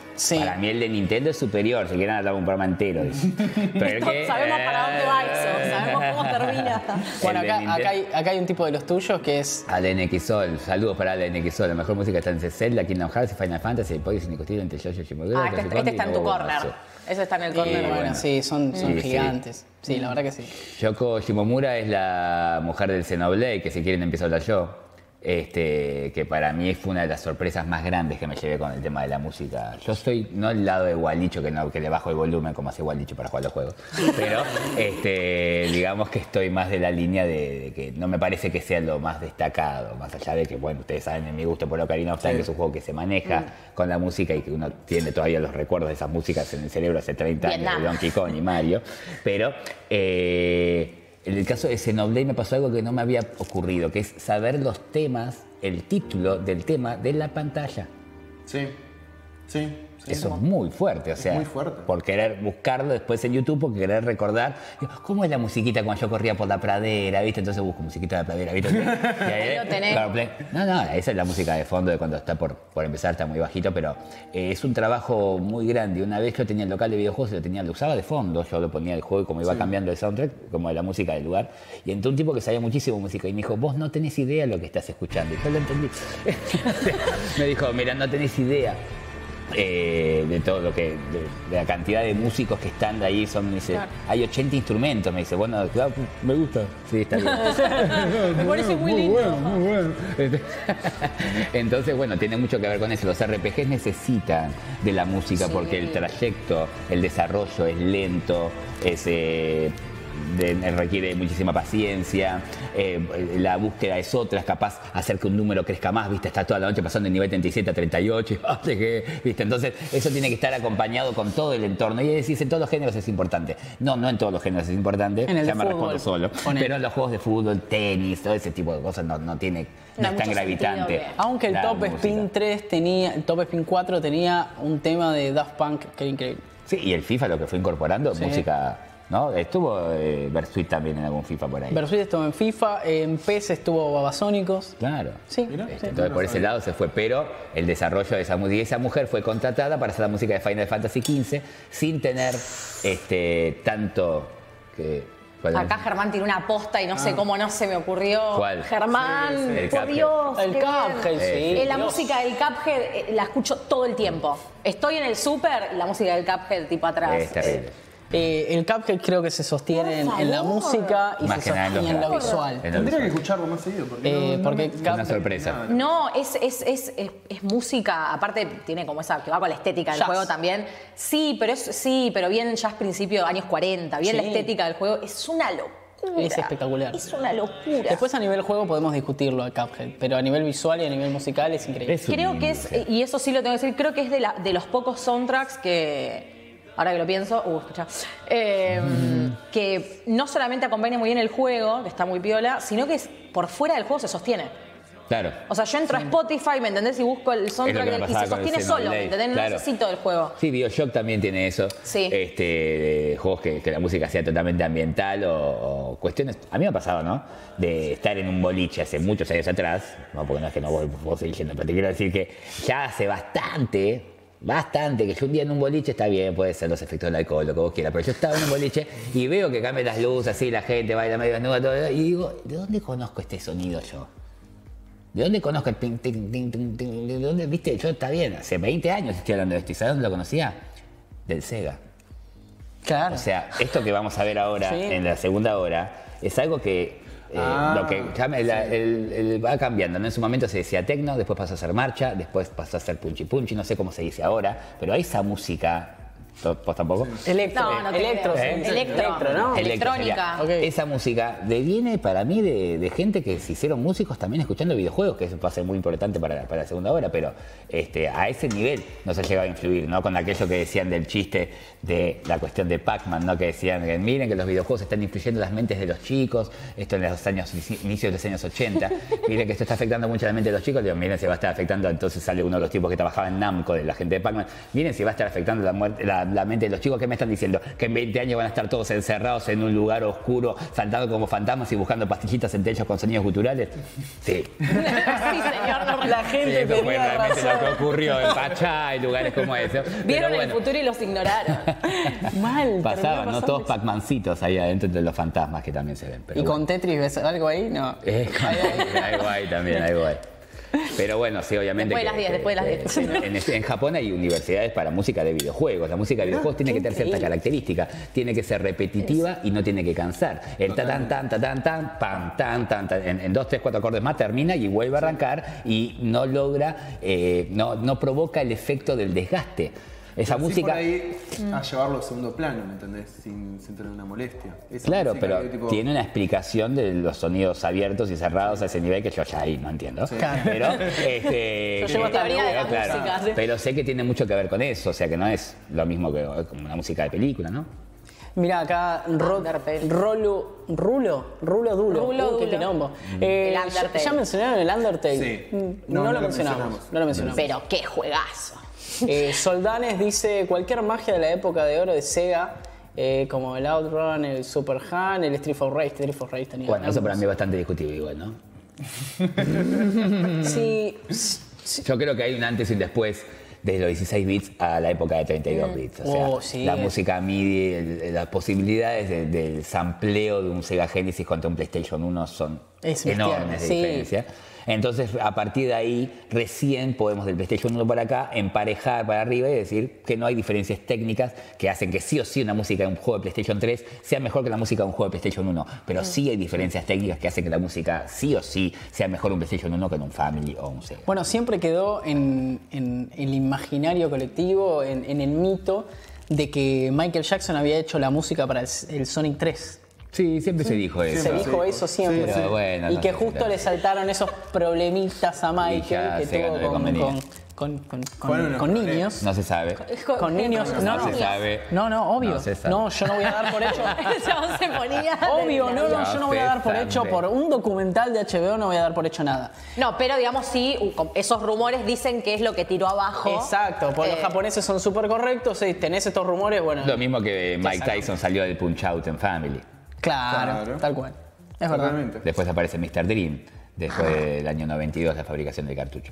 Sí. Para mí el de Nintendo es superior, si quieren hablar un programa entero. Pero [LAUGHS] que, Sabemos para dónde va eso, eh, sabemos cómo termina. [LAUGHS] Bueno, el acá, Nintendo- acá, hay, acá hay un tipo de los tuyos que es. Allen Xol, saludos para Allen Xol. La mejor música está en Zelda, Kingdom Hearts, Final Fantasy, Poison y Costillo entre Yoyo y Ah, este, este está en tu corner. Ese está en el corner. bueno, bueno. sí, son, son Sí, sí. gigantes. Sí, la verdad que sí. Yoko Shimomura es la mujer del Xenoblade, que si quieren empiezo a hablar yo. Este, que para mí fue una de las sorpresas más grandes que me llevé con el tema de la música. Yo soy no el lado de Gualicho, que, no, que le bajo el volumen como hace Gualicho para jugar los juegos, [LAUGHS] pero este, digamos que estoy más de la línea de, de que no me parece que sea lo más destacado, más allá de que, bueno, ustedes saben mi gusto por Ocarina of Time, que es un juego que se maneja con la música y que uno tiene todavía los recuerdos de esas músicas en el cerebro hace 30 años, de Donkey Kong y Mario, pero... eh, en el caso de Xenoblade me pasó algo que no me había ocurrido, que es saber los temas, el título del tema de la pantalla. Sí. Sí. Eso es muy fuerte, o sea, muy fuerte. por querer buscarlo después en YouTube, por querer recordar, ¿cómo es la musiquita cuando yo corría por la pradera, viste? Entonces busco musiquita de la pradera, viste. [LAUGHS] Y Ahí lo tenés. claro. No, no, esa es la música de fondo de cuando está por, por empezar, está muy bajito, pero eh, es un trabajo muy grande. Una vez yo tenía el local de videojuegos y lo tenía, lo usaba de fondo, yo lo ponía el juego y como iba cambiando el soundtrack, como de la música del lugar, y entró un tipo que sabía muchísimo música y me dijo, vos no tenés idea de lo que estás escuchando. Y yo lo entendí. [LAUGHS] me dijo, mira, no tenés idea eh, de todo lo que, de, de la cantidad de músicos que están de ahí, son, me dice, hay 80 instrumentos, me dice, bueno, claro, me gusta, sí, está bien. [LAUGHS] Me parece muy lindo. bueno, muy bueno. [LAUGHS] Entonces, bueno, tiene mucho que ver con eso. Los RPGs necesitan de la música Sí. porque el trayecto, el desarrollo es lento, es, eh, de- requiere muchísima paciencia, eh, la búsqueda es otra, es capaz hacer que un número crezca más, ¿viste? Está toda la noche pasando de nivel 37 a 38, y, hace [LAUGHS] que, ¿viste? Entonces, eso tiene que estar acompañado con todo el entorno. Y decís, en todos los géneros es importante. No, no en todos los géneros es importante, En el ya me respondo solo. Pero en los juegos de fútbol, tenis, todo ese tipo de cosas no, no tiene, no No es tan gravitante. sentido Aunque el Top música. Spin 3 tenía, el Top Spin 4 tenía un tema de Daft Punk que era increíble. Sí, y el FIFA lo que fue incorporando, Sí. música, ¿no? Estuvo eh, Bersuit también en algún FIFA por ahí. Versuit estuvo en FIFA, en PES estuvo Babasónicos. Claro. Sí, Mirá. sí. Entonces por ese lado se fue, pero el desarrollo de esa música, y esa mujer fue contratada para hacer la música de Final Fantasy XV sin tener este tanto que. Acá Germán tiene una posta y no sé cómo no se me ocurrió. Ah. ¿Cuál? Germán, Sí, sí, el por Cuphead. Dios. El. Cuphead, sí, Eh, la Dios. música del Cuphead eh, la escucho todo el tiempo. Estoy en el súper y la música del Cuphead tipo atrás. es terrible. Eh, el Cuphead creo que se sostiene en, la música y Más se sostiene en lo visual. Tendría que escucharlo más seguido. Porque Eh, no- porque Una sorpresa. No, es, es, es, es, es música, aparte tiene como esa que va con la estética del Jazz. juego también. Sí, pero es sí, pero bien jazz principio años 40, bien la estética del juego, es una locura. Es espectacular. Es una locura. Después a nivel juego podemos discutirlo a Cuphead, pero a nivel visual y a nivel musical es increíble. Creo que es, y eso sí lo tengo que decir, creo que es de, la- de los pocos soundtracks que, ahora que lo pienso, uh, escucha, eh, que no solamente acompaña muy bien el juego, que está muy piola, sino que por fuera del juego se sostiene. Claro. O sea, yo entro a Spotify, ¿me entendés? Y busco el soundtrack y se sostiene solo, ¿me entendés? No claro. necesito el juego. Sí, Bioshock también tiene eso. Sí. Este, de juegos que, que la música sea totalmente ambiental o, o cuestiones. A mí me ha pasado, ¿no? De estar en un boliche hace muchos años atrás. No, porque no es que no vos, vos seguís yendo, pero te quiero decir que ya hace bastante. Bastante, que yo un día en un boliche está bien, puede ser los efectos del alcohol, lo que vos quieras, pero yo estaba en un boliche y veo que cambian las luces, así, la gente baila medio desnuda, todo, y digo, ¿de dónde conozco este sonido yo? ¿De dónde conozco el ting, ting, ting, ting, ting? ¿De dónde, viste? Yo está bien, hace 20 años estoy hablando de esto. ¿Y sabes dónde lo conocía? Del Sega. Claro. O sea, esto que vamos a ver ahora, Sí. en la segunda hora, es algo que. Eh, Ah, lo que la- el- el- va cambiando. ¿no? En su momento se decía tecno, después pasó a ser marcha, después pasó a ser punchi punchi, no sé cómo se dice ahora, pero hay esa música. ¿Vos tampoco? Electro, No, no te electro, Electrónica. Esa música deviene para mí de, de gente que se hicieron músicos también escuchando videojuegos, que eso va a ser muy importante para, para la segunda hora, pero este, a ese nivel nos ha llegado a influir, ¿no? Con aquello que decían del chiste de la cuestión de Pac-Man, ¿no? Que decían que miren que los videojuegos están influyendo las mentes de los chicos, esto en los años, inicios de los años 80, miren que esto está afectando mucho la mente de los chicos, digo, miren si va a estar afectando, entonces sale uno de los tipos que trabajaba en Namco, de la gente de Pac-Man, miren si va a estar afectando la, muerte- la, la mente de los chicos, ¿qué me están diciendo? Que en 20 años van a estar todos encerrados en un lugar oscuro, saltando como fantasmas y buscando pastillitas entre ellos con sonidos guturales. Sí. [LAUGHS] sí, señor. no- La gente Eso fue realmente lo que ocurrió en Pachá y lugares como ese. Vieron bueno. el futuro y los ignoraron. [LAUGHS] Mal. Pasaban, ¿no? Todos. Pac-Mancitos ahí adentro de los fantasmas que también se ven. Pero ¿Y bueno. con Tetris ves algo ahí? No. [LAUGHS] Eh, con- algo ahí también, algo ahí. Pero bueno, sí, obviamente. Después de las 10, después de las que- 10. En, en- en Japón hay universidades para música de videojuegos. La música de videojuegos tiene que tener cierta característica. Tiene que ser repetitiva y no tiene que cansar. El ta tan tan ta tan tan pam tan tan tan, en, en dos, tres, cuatro acordes más termina y vuelve a arrancar y no logra, eh, no, no provoca el efecto del desgaste. Esa Sí, música. por ahí a llevarlo a segundo plano, ¿me entendés? Sin, sin tener una molestia. Esa Claro, pero que, tipo, tiene una explicación de los sonidos abiertos y cerrados a ese nivel que yo ya ahí no entiendo. Claro. Pero, este, Yo llevo hasta teoría de la claro, música, sí. pero sé que tiene mucho que ver con eso, o sea que no es lo mismo que como una música de película, ¿no? Mira acá, Ro-. Rolo, Rulo, Rulo Dulo. Rulo Uh, qué Dulo. quilombo. Eh, El Undertale. ya, ya mencionaron el Undertale. Sí. Mm, No, No, no lo lo mencionamos. mencionamos. No lo mencionamos. Pero qué juegazo. Eh, Soldanes dice cualquier magia de la época de oro de Sega, eh, como el Outrun, el Super Han, el Street for Rage. Street for Rage tenía. Bueno, eso para mí es bastante discutible igual, ¿no? [LAUGHS] Sí, Yo creo que hay un antes y un después de los 16 bits a la época de 32 bits. O sea, Oh, sí. la música MIDI, el- las posibilidades de- del sampleo de un Sega Genesis contra un PlayStation 1 son Es enormes bestial, de sí. Entonces, a partir de ahí, recién podemos del PlayStation 1 para acá emparejar para arriba y decir que no hay diferencias técnicas que hacen que sí o sí una música de un juego de PlayStation 3 sea mejor que la música de un juego de PlayStation 1. Pero sí hay diferencias técnicas que hacen que la música sí o sí sea mejor un PlayStation 1 que en un Family o un Sega. Bueno, siempre quedó en, en el imaginario colectivo, en, en el mito, de que Michael Jackson había hecho la música para el, el Sonic 3. Sí, siempre se dijo eso. Se dijo eso siempre. Bueno, y no que justo le saltaron esos problemitas a Michael ya que no tuvo con, convenía. con- con- con- con- Bueno, no, con niños. No se sabe. Con niños, no, No no, se sabe. no, no, obvio. No se sabe. No, yo no voy a dar por hecho. [LAUGHS] Se ponía. Obvio, no, no, yo no voy a dar por hecho, por un documental de HBO no voy a dar por hecho nada. No, pero digamos sí, esos rumores dicen que es lo que tiró abajo. Exacto, porque los Eh, japoneses son súper correctos, y tenés estos rumores, bueno. Lo mismo que Mike. Tyson salió del Punch Out en Family. Claro, Claro. tal cual. Es verdad. Totalmente. Después aparece Mr. Dream, después del año 92, la fabricación del cartucho.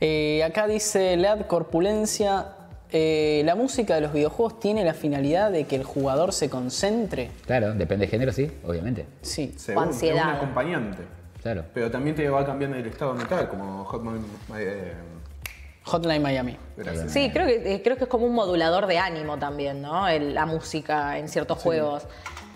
Eh, acá dice Lead Corpulencia. eh, la música de los videojuegos tiene la finalidad de que el jugador se concentre. Claro, depende de género, sí, obviamente. Sí. Según, es ansiedad. un acompañante. Claro. Pero también te va cambiando el estado mental, como Hotman. eh, Hotline Miami. gracias. Sí, creo que, eh, creo que es como un modulador de ánimo también, ¿no? El- la música en ciertos juegos.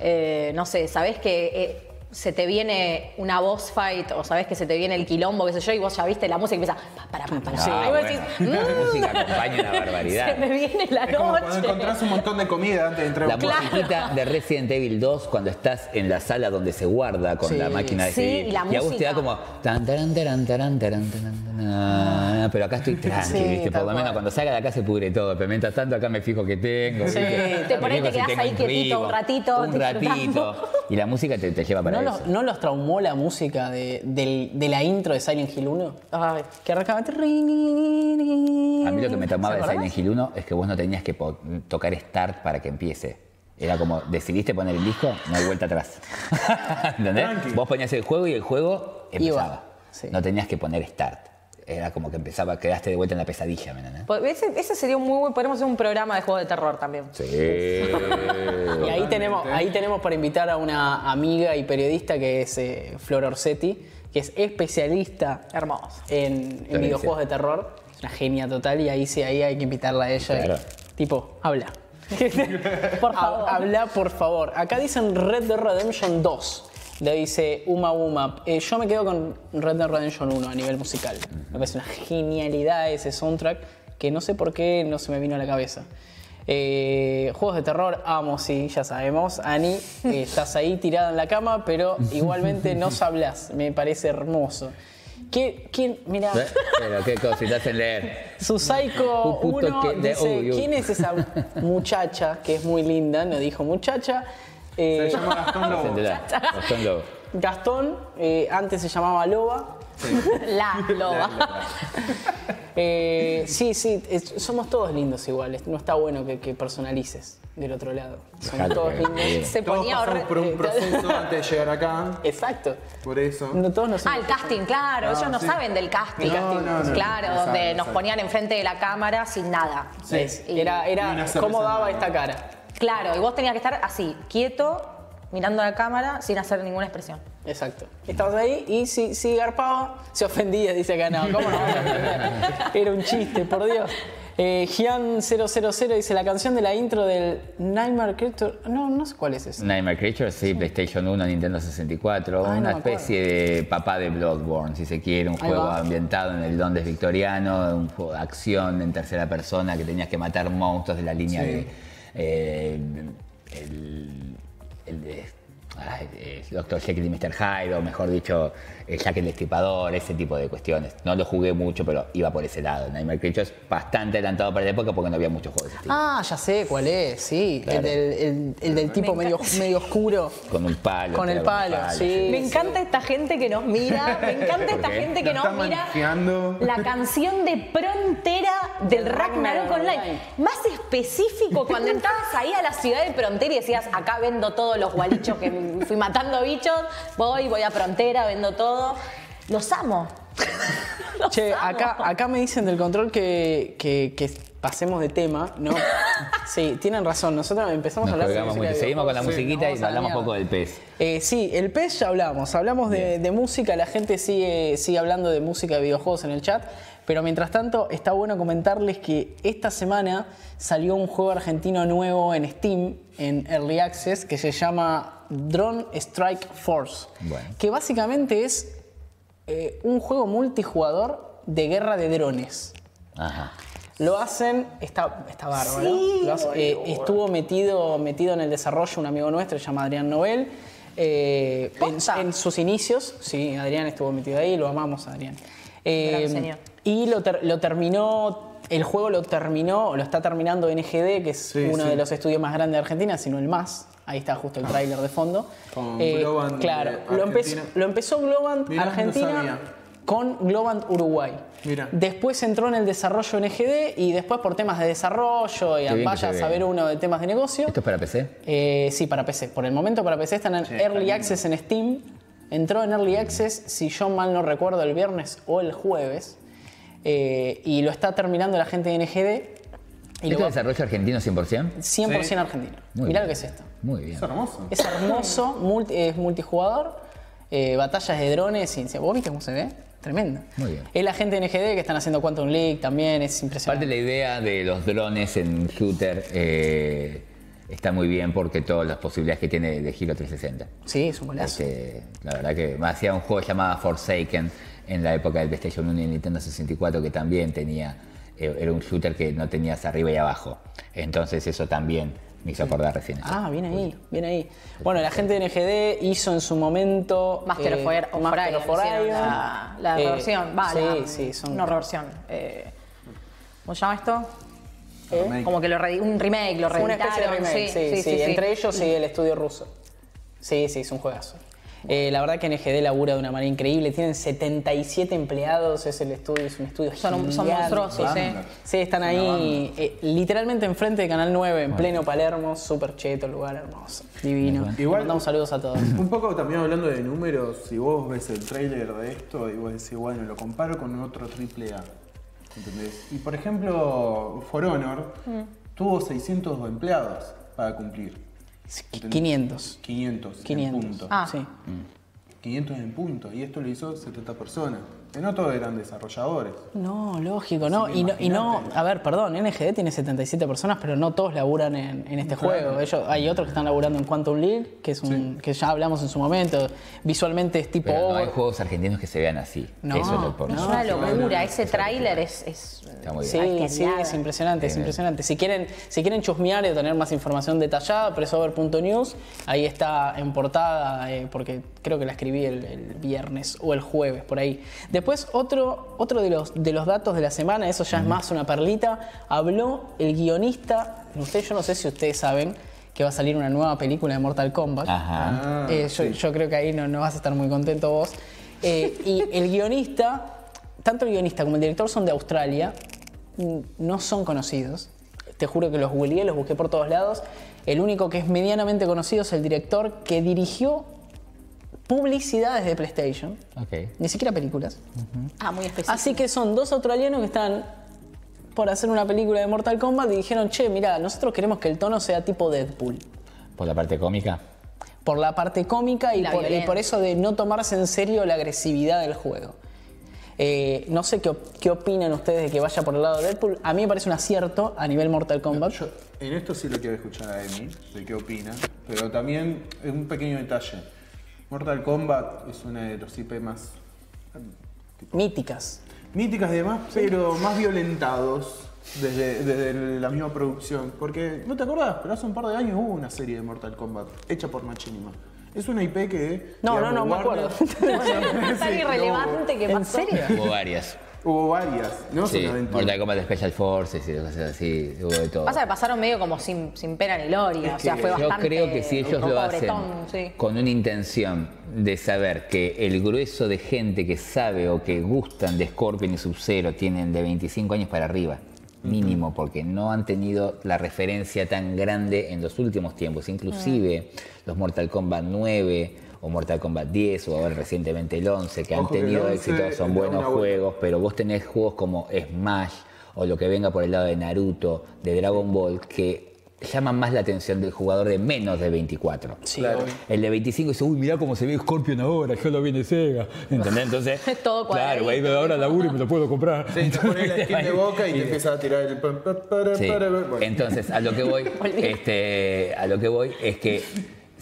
Eh, no sé, sabés que eh, se te viene una boss fight o sabés que se te viene el quilombo, qué sé yo, y vos ya viste la música y empieza pa, para, para, para. Sí, y vos decís, bueno, la "Mm, música acompaña una barbaridad. Se me viene la Es como cuando noche. encontrás un montón de comida antes de entrar a La juego. musiquita de Resident Evil 2 cuando estás en la sala donde se guarda con Sí. la máquina de Sí, y la a vos te música. da como tan taran taran taran taran taran, taran, pero acá estoy tranqui, Sí, ¿viste? Por lo menos cuando salga de acá se pudre todo, pero mientras tanto acá me fijo que tengo. Sí. ¿viste? Te fijo te si quedás ahí quietito un ratito, Un ratito. Y la música te, te lleva para ¿No los, no los traumó la música de, del- de la intro de Silent Hill 1? Ay, Que arrancaba. A mí lo que me tomaba de Silent Hill 1 es que vos no tenías que po- tocar Start para que empiece. Era como, decidiste poner el disco, no hay vuelta atrás. [LAUGHS] ¿Entendés? Tranqui. Vos ponías el juego y el juego empezaba. sí. No tenías que poner Start. Era como que empezaba, quedaste de vuelta en la pesadilla, ¿me entendés? Pues Ese, ese sería un muy buen. Podríamos hacer un programa de juegos de terror también. Sí. [LAUGHS] Y ahí tenemos, ahí tenemos para invitar a una amiga y periodista que es eh, Flor Orsetti, que es especialista Hermoso. en, videojuegos de terror. Es una genia total y ahí sí, ahí hay que invitarla a ella. Claro. Tipo, habla. [LAUGHS] Por favor. Ha- Habla, por favor. Acá dicen Red Dead Redemption 2. Le dice Uma Uma. Eh, yo me quedo con Red Dead Redemption 1 a nivel musical. Me parece una genialidad ese soundtrack que no sé por qué no se me vino a la cabeza. Eh, juegos de terror, amo, sí, ya sabemos. Ani, eh, [LAUGHS] estás ahí tirada en la cama, pero igualmente nos [LAUGHS] hablas. Me parece hermoso. ¿Qué, quién, mira, ¿Eh? Pero qué cositas en leer. su Psycho Un puto 1 que- de- dice, uy, uy. ¿quién es esa [LAUGHS] muchacha que es muy linda? No dijo muchacha. Eh, Se llama Gastón Lobo. [LAUGHS] Gastón Lobo. Gastón, eh, antes se llamaba Loba. [LAUGHS] La loba. [LAUGHS] Eh, sí, sí, es- somos todos lindos iguales. No está bueno que, que personalices del otro lado. Somos todos lindos. Se Todos ponía pasamos horre- por un proceso antes de llegar acá. Exacto. Por eso. No, todos nos Ah, el casting, claro. Ellos no sí. saben del casting. No, no, no, claro, no donde saben, no nos saben. ponían enfrente de la cámara sin nada. Es- Y- Era, era cerveza cómo daba en la esta mano. cara. Claro, y vos tenías que estar así, quieto, mirando a la cámara, sin hacer ninguna expresión. Exacto. Estabas ahí y si, si garpaba, se ofendía, dice acá. No, ¿cómo no? vas a ofender? Era un chiste, por Dios. Eh, Gian000 dice la canción de la intro del Nightmare Creature. No, no sé cuál es ese. Nightmare Creatures, sí, PlayStation 1, Nintendo 64, Ay, una especie de papá de Bloodborne, si se quiere, un Ahí juego va. ambientado en el Londres victoriano, un juego de acción en tercera persona que tenías que matar monstruos de la línea de eh, el, el Dr. Jekyll y Mr. Hyde, o mejor dicho, eh, Jack el Destripador, ese tipo de cuestiones. No lo jugué mucho, pero iba por ese lado. Nightmare Creatures bastante adelantado para la época porque no había muchos juegos de estilo. Ah, ya sé cuál es, sí. Claro. El, del, el- el del tipo medio, medio oscuro. Con un palo. Con el palo, sí. Me encanta esta gente que nos mira, [LAUGHS] me encanta ¿Por esta gente que nos mira. La canción de Prontera del Ragnarok Ragnarok Online. Online. Más específico, cuando [LAUGHS] entrabas ahí a la ciudad de Prontera y decías, acá vendo todos los gualichos que fui matando bichos, voy, voy a Prontera, vendo todo. Los amo. [LAUGHS] Los Che, amo. acá, acá me dicen del control que, que- que pasemos de tema, ¿no? [LAUGHS] Sí, tienen razón. Nosotros empezamos Nos a hablar de mucho. Seguimos con la musiquita y hablamos un poco del pez. Eh, sí, el PES ya hablamos, hablamos de, de música, la gente sigue, sigue hablando de música de videojuegos en el chat, pero mientras tanto está bueno comentarles que esta semana salió un juego argentino nuevo en Steam, en Early Access, que se llama Drone Strike Force, Bueno. que básicamente es eh, un juego multijugador de guerra de drones. Ajá. Lo hacen, está, está bárbaro. Lo hace- eh, estuvo metido, metido en el desarrollo un amigo nuestro, se llama Adrián Noel. eh, en, sus inicios, sí, Adrián estuvo metido ahí, lo amamos, Adrián. Eh, señor. y lo, ter- lo terminó, el juego lo terminó, lo está terminando NGD, que es Sí, uno sí. de los estudios más grandes de Argentina, sino el más. Ahí está justo el tráiler de fondo. Con Eh, Globant de claro, lo, empezó, Argentina. lo empezó Globant Mirá, Argentina con Globant Uruguay. Mira. Después entró en el desarrollo NGD y después por temas de desarrollo y vaya a saber uno de temas de negocio. ¿Esto es para PC? Eh, sí, para PC. Por el momento para PC están en Sí, Early está Access en Steam. Entró en Early Access, si yo mal no recuerdo, el viernes o el jueves. Eh, y lo está terminando la gente de NGD. Y ¿Esto es desarrollo argentino 100%? 100% Sí. argentino. Muy Mirá bien. lo que es esto. Muy bien. Es hermoso. Es hermoso, multi- es multijugador, eh, batallas de drones. Y, ¿Vos viste cómo se ve? Tremendo. Muy bien. Es la gente de NGD que están haciendo Quantum League también, es Parte impresionante. de la idea de los drones en shooter eh, está muy bien porque todas las posibilidades que tiene de giro 360. Sí, es un golazo. Este, la verdad que me hacía un juego llamado Forsaken en la época del PlayStation 1 y Nintendo 64 que también tenía, eh, era un shooter que no tenías arriba y abajo. Entonces eso también me hizo acordar recién. eso. Ah, bien ahí, bien ahí. Bueno, la gente de NGD hizo en su momento. Master eh, of Fire, of Master of hicieron la, la Eh, reversión. Va, sí, la- sí, son. No reversión. eh, ¿Cómo se llama esto? Como que lo re- un remake, lo Una especie de reeditaron, remake, sí, sí, sí, sí. Entre ellos y el estudio ruso. Sí, sí, es un juegazo. Eh, la verdad que NGD labura de una manera increíble. Tienen 77 empleados, es el estudio, es un estudio Son son monstruosos, sí. Sí, están ahí eh, literalmente enfrente de Canal 9, en pleno Palermo, súper cheto, lugar hermoso, divino. Igual- Mandamos saludos a todos. [CLEARS THROAT] Un poco también hablando de números, si vos ves el tráiler de esto y vos decís, bueno, lo comparo con otro triple A. ¿Entendés? Y por ejemplo, For Honor tuvo 600 empleados para cumplir. ¿Entendés? 500. 500. 500. En punto. Ah. Sí. 500 en punto. Y esto lo hizo 70 personas. Que no todos eran desarrolladores. No, lógico, no. Y, no. y no, a ver, perdón, NGD tiene 77 personas, pero no todos laburan en, en este Claro. juego. Ellos, hay otros que están laburando en Quantum League, que es un, que ya hablamos en su momento. Visualmente es tipo Pero no hay juegos argentinos que se vean así. No, Eso es lo por- Es No, una locura. Ese tráiler es, es. Está muy Sí, bien. sí, es impresionante, es impresionante. Si quieren, si quieren chusmear y tener más información detallada, pressover.news, ahí está en portada, eh, porque creo que la escribí el, el viernes o el jueves, por ahí. Después, otro, otro de, los, de los datos de la semana, eso ya es más una perlita, habló el guionista, usted, yo no sé si ustedes saben que va a salir una nueva película de Mortal Kombat. Ajá. Ah, Eh, yo, yo creo que ahí no, no vas a estar muy contento vos. Eh, y el guionista, tanto el guionista como el director son de Australia, no son conocidos. Te juro que los googleé, los busqué por todos lados. El único que es medianamente conocido es el director que dirigió publicidades de PlayStation, Ok. ni siquiera películas. Ah, muy específico. Así que son dos australianos que están por hacer una película de Mortal Kombat y dijeron, che, mira, nosotros queremos que el tono sea tipo Deadpool Por la parte cómica. por la parte cómica y La por, y por eso de no tomarse en serio la agresividad del juego. Eh, no sé qué, qué opinan ustedes de que vaya por el lado de Deadpool. A mí me parece un acierto a nivel Mortal Kombat. Yo en esto sí lo quiero escuchar a Emi, de qué opina, pero también es un pequeño detalle. Mortal Kombat es una de los IP más Míticas. míticas y demás, pero más violentados desde, desde la misma producción. Porque, ¿no te acordás? Pero hace un par de años hubo una serie de Mortal Kombat hecha por Machinima. Es una IP que... No, digamos, no, no, me acuerdo. [LAUGHS] Es [LAUGHS] tan irrelevante que ¿En pasó. serio? Hubo varias. Hubo varias, no Sí, solamente. Mortal Kombat Special Forces y cosas así, hubo de todo. Pasa que pasaron medio como sin, sin pena ni gloria. Es o sea, fue Yo bastante. creo que si ellos lo hacen sí. con una intención de saber que el grueso de gente que sabe o que gustan de Scorpion y Sub-Zero tienen de 25 años para arriba, mínimo, porque no han tenido la referencia tan grande en los últimos tiempos. Inclusive los Mortal Kombat 9 o Mortal Kombat 10 o ahora recientemente el 11, que han Ojo tenido 11 éxito, son buenos juegos, pero vos tenés juegos como Smash o lo que venga por el lado de Naruto, de Dragon Ball, que llaman más la atención del jugador de menos de 24. Sí, Claro. El de 25 dice, uy, mirá cómo se ve Scorpion ahora, yo lo vi en Sega. ¿Entendés? Entonces, [LAUGHS] Todo claro, güey, cuadradito. ahora laburo y me lo puedo comprar. Sí, te pones la skin de boca y te empieza a tirar el. Sí. bueno. Entonces, a lo que voy, [LAUGHS] este, a lo que voy es que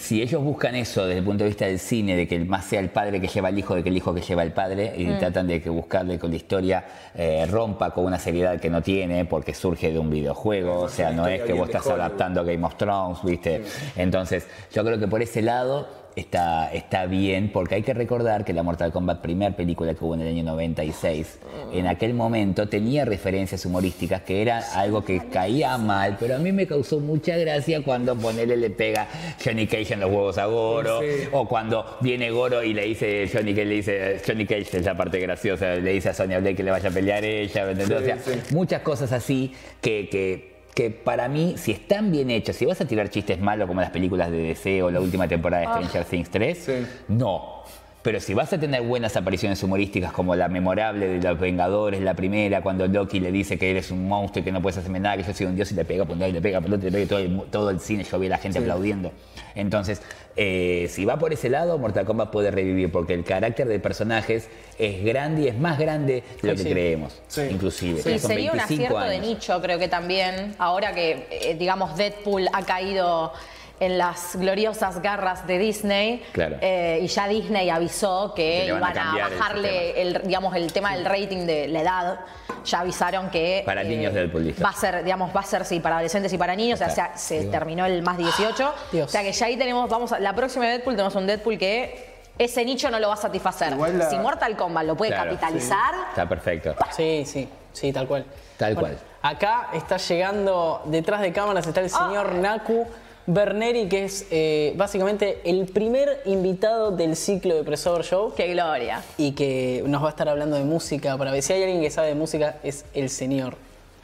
si ellos buscan eso desde el punto de vista del cine, de que el más sea el padre que lleva al hijo, de que el hijo que lleva al padre, y tratan de que buscarle con la historia eh, rompa con una seriedad que no tiene, porque surge de un videojuego, o sea, no es que vos estás adaptando a Game of Thrones, ¿viste? Entonces, yo creo que por ese lado está, está bien, porque hay que recordar que la Mortal Kombat, primer película que hubo en el año 96, en aquel momento tenía referencias humorísticas que era algo que caía mal, pero a mí me causó mucha gracia cuando ponele le pega Johnny Cage en los huevos a Goro, Sí. o cuando viene Goro y le dice, Johnny Cage le dice, Johnny Cage es la parte graciosa, le dice a Sonya Blake que le vaya a pelear ella, O sea, sí. muchas cosas así que, que, que para mí, si están bien hechos, si vas a tirar chistes malos como las películas de DC o la última temporada de Stranger Things 3, Sí. no. Pero si vas a tener buenas apariciones humorísticas como la memorable de los Vengadores, la primera, cuando Loki le dice que eres un monstruo y que no puedes hacerme nada, que yo soy un dios y le pega por un lado y le pega por otro, y le pega y todo el, todo el cine, yo vi a la gente aplaudiendo. Entonces, eh, si va por ese lado, Mortal Kombat puede revivir, porque el carácter de personajes es grande y es más grande de lo que sí. creemos, Sí. inclusive. Sí, sería un 25 acierto de nicho, creo que también, ahora que, eh, digamos, Deadpool ha caído en las gloriosas garras de Disney Claro. eh, y ya Disney avisó que, a iban a, bajarle el, digamos, el tema del rating de la edad. Ya avisaron que... Para niños Deadpool, listo. Va a ser, digamos, va a ser, sí, para adolescentes y para niños, o sea, se terminó el más 18. Dios. O sea que ya ahí tenemos, vamos a, la próxima de Deadpool tenemos un Deadpool que ese nicho no lo va a satisfacer. La- Si Mortal Kombat lo puede Claro, capitalizar... Está perfecto. Sí, sí, sí, tal cual. Tal cual. Acá está llegando, detrás de cámaras está el señor Naku Berneri, que es eh, básicamente el primer invitado del ciclo de Presor Show ¡Qué gloria! y que nos va a estar hablando de música. Para ver si hay alguien que sabe de música, es el señor.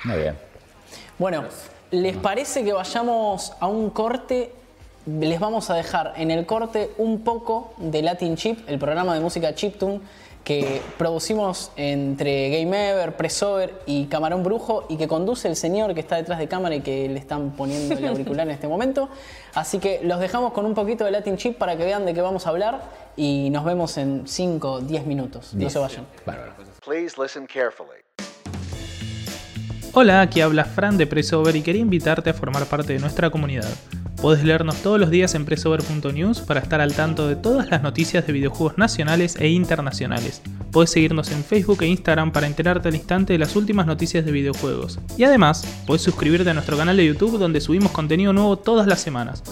Muy bien. Bueno, ¿les parece que vayamos a un corte? Les vamos a dejar en el corte un poco de Latin Chip, el programa de música Chiptune que producimos entre Game Ever, Pressover y Camarón Brujo y que conduce el señor que está detrás de cámara y que le están poniendo el auricular en este momento. Así que los dejamos con un poquito de Latin Chip para que vean de qué vamos a hablar y nos vemos en 5, 10 minutos. No se vayan. Bárbaro. Please listen carefully. Hola, aquí habla Fran de Pressover y quería invitarte a formar parte de nuestra comunidad. Puedes leernos todos los días en pressover.news para estar al tanto de todas las noticias de videojuegos nacionales e internacionales. Puedes seguirnos en Facebook e Instagram para enterarte al instante de las últimas noticias de videojuegos. Y además, puedes suscribirte a nuestro canal de YouTube donde subimos contenido nuevo todas las semanas.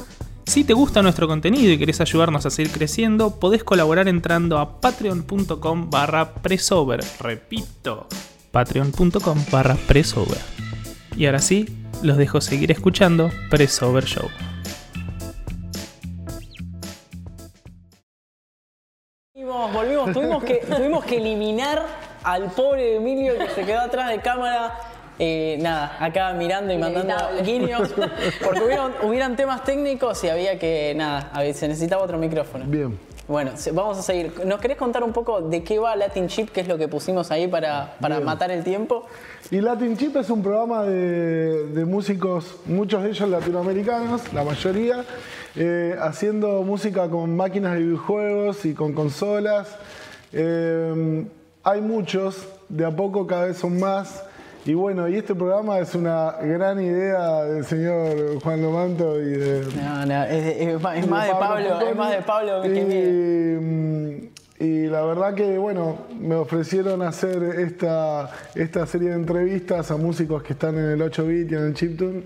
Si te gusta nuestro contenido y querés ayudarnos a seguir creciendo, podés colaborar entrando a patreon.com barra presover. Repito, patreon.com barra presover. Y ahora sí, los dejo seguir escuchando Presover Show. Volvimos, volvimos, tuvimos que, tuvimos que eliminar al pobre Emilio que se quedó atrás de cámara. eh, nada, acá mirando y mandando guiños, porque hubieron, hubieran temas técnicos y había que, nada, se necesitaba otro micrófono. Bien. Bueno, vamos a seguir. ¿Nos querés contar un poco de qué va Latin Chip, qué es lo que pusimos ahí para, para matar el tiempo? Y Latin Chip es un programa de, de músicos, muchos de ellos latinoamericanos, la mayoría, eh, haciendo música con máquinas de videojuegos y con consolas. Eh, hay muchos, de a poco cada vez son más. Y bueno, y este programa es una gran idea del señor Juan Lomanto y de, No, no, es, más, es y más de Pablo, es más de Pablo que y, mío. mm, y la verdad que, bueno, me ofrecieron hacer esta, esta serie de entrevistas a músicos que están en el 8-bit y en el chiptune.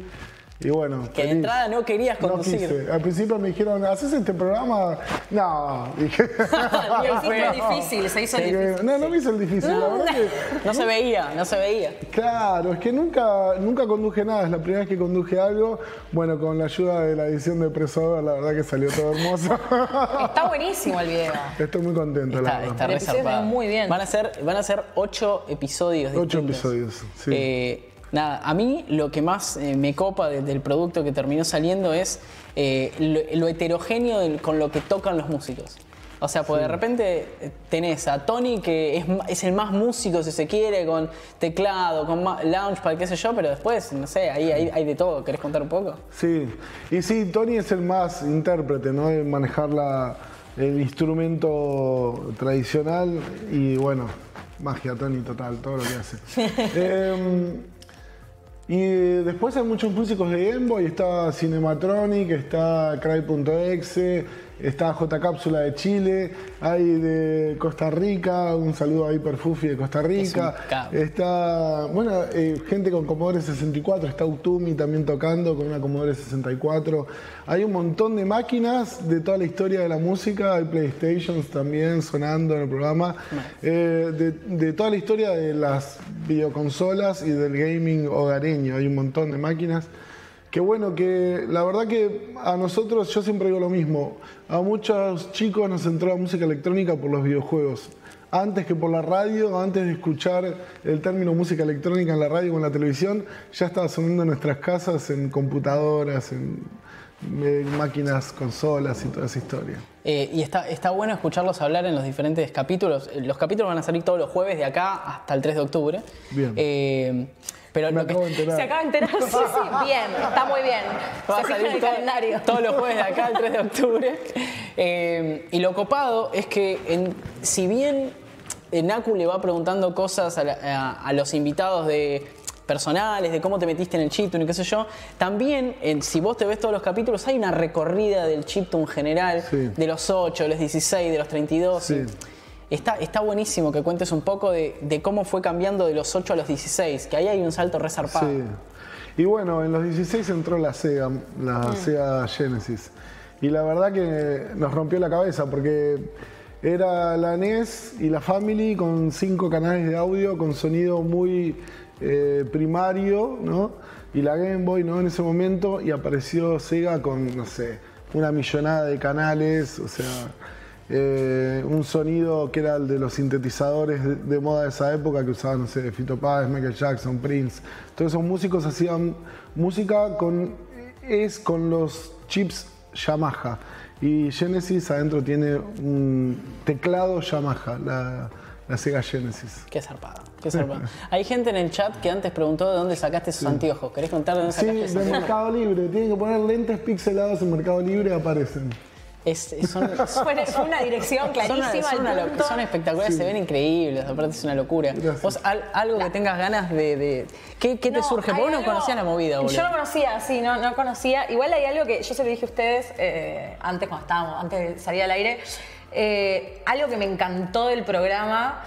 Y bueno, Que de entrada no querías No conducir. quise. Al principio me dijeron, ¿haces este programa? No, dije. [LAUGHS] Lo hiciste difícil, se hizo difícil. no, no me hizo el difícil, la verdad que. [LAUGHS] No se veía, no se veía. Claro, es que nunca, nunca conduje nada, es la primera vez que conduje algo. Bueno, con la ayuda de la edición de Presover, la verdad que salió todo hermoso. [LAUGHS] Está buenísimo el video. Estoy muy contento, la verdad. está muy bien. Van a ser, van a ser ocho episodios. Ocho distintos. episodios, sí. Eh, nada, a mí lo que más eh, me copa de- del producto que terminó saliendo es eh, lo, lo heterogéneo del- con lo que tocan los músicos. O sea, pues de repente eh, tenés a Tony que es, el más músico si se quiere, con teclado, con ma- launchpad, qué sé yo, pero después, no sé, ahí hay, hay de todo. ¿Querés contar un poco? Sí, y sí, Tony es el más intérprete, ¿no? De manejar la- el instrumento tradicional y bueno, magia Tony total, todo lo que hace. [LAUGHS] Em, y después hay muchos músicos de Game Boy, está Cinematronic, está Cry.exe, está J Cápsula de Chile, hay de Costa Rica, un saludo a Hyperfufi de Costa Rica, Es está, bueno, eh, gente con Commodore 64, está Utumi también tocando con una Commodore 64, hay un montón de máquinas de toda la historia de la música, hay Playstations también sonando en el programa, eh, de, de toda la historia de las videoconsolas y del gaming hogareño, hay un montón de máquinas. Qué bueno que la verdad que a nosotros, yo siempre digo lo mismo, a muchos chicos nos entró la música electrónica por los videojuegos. Antes que por la radio, antes de escuchar el término música electrónica en la radio o en la televisión, ya estaba sonando en nuestras casas, en computadoras, en, en máquinas, consolas y toda esa historia. Eh, y está, está bueno escucharlos hablar en los diferentes capítulos. Eh, Los capítulos van a salir todos los jueves de acá hasta el 3 de octubre. Bien. Eh, pero Me lo que- acabo de enterar. Se acaba de enterar. Sí, sí, bien, está muy bien. Va a salir el todo- calendario. todos los jueves de acá, el 3 de octubre. Eh, y lo copado es que, en- si bien eh, Naku le va preguntando cosas a, la- a- a los invitados de personales, de cómo te metiste en el chiptune y qué sé yo, también, en- si vos te ves todos los capítulos, hay una recorrida del chiptune general, Sí. de los 8, de los 16, de los 32. Sí. Está, está buenísimo que cuentes un poco de, de cómo fue cambiando de los 8 a los 16, que ahí hay un salto resarpado. Sí. Y bueno, en los 16 entró la Sega, la Sega Genesis. Y la verdad que nos rompió la cabeza porque era la NES y la Family con cinco canales de audio con sonido muy eh, primario, ¿no? Y la Game Boy, ¿no? En ese momento y apareció Sega con, no sé, una millonada de canales, o sea, eh, un sonido que era el de los sintetizadores de, de moda de esa época que usaban, no sé, Fito Páez, Michael Jackson, Prince. Todos esos músicos hacían música con, es con los chips Yamaha. Y Genesis adentro tiene un teclado Yamaha, la, la Sega Genesis. Qué zarpado, qué. [LAUGHS] Hay gente en el chat que antes preguntó de dónde sacaste esos anteojos. ¿Querés contar de dónde Sí, sacaste esos de anteojos? Mercado Libre. Tienen que poner lentes pixelados en Mercado Libre y aparecen. Es- es- son, [LAUGHS] Fue, fue una dirección son, clarísima. una- son al una lo- punto. son espectaculares, se ven increíbles, aparte es una locura. Gracias. Vos, al- algo que tengas ganas de... de- ¿Qué, qué te surge? Porque vos no algo- conocías la movida, boludo. Yo no conocía, sí, no, no conocía. Igual hay algo que yo se lo dije a ustedes eh, antes cuando estábamos, antes de salir al aire. Eh, algo que me encantó del programa.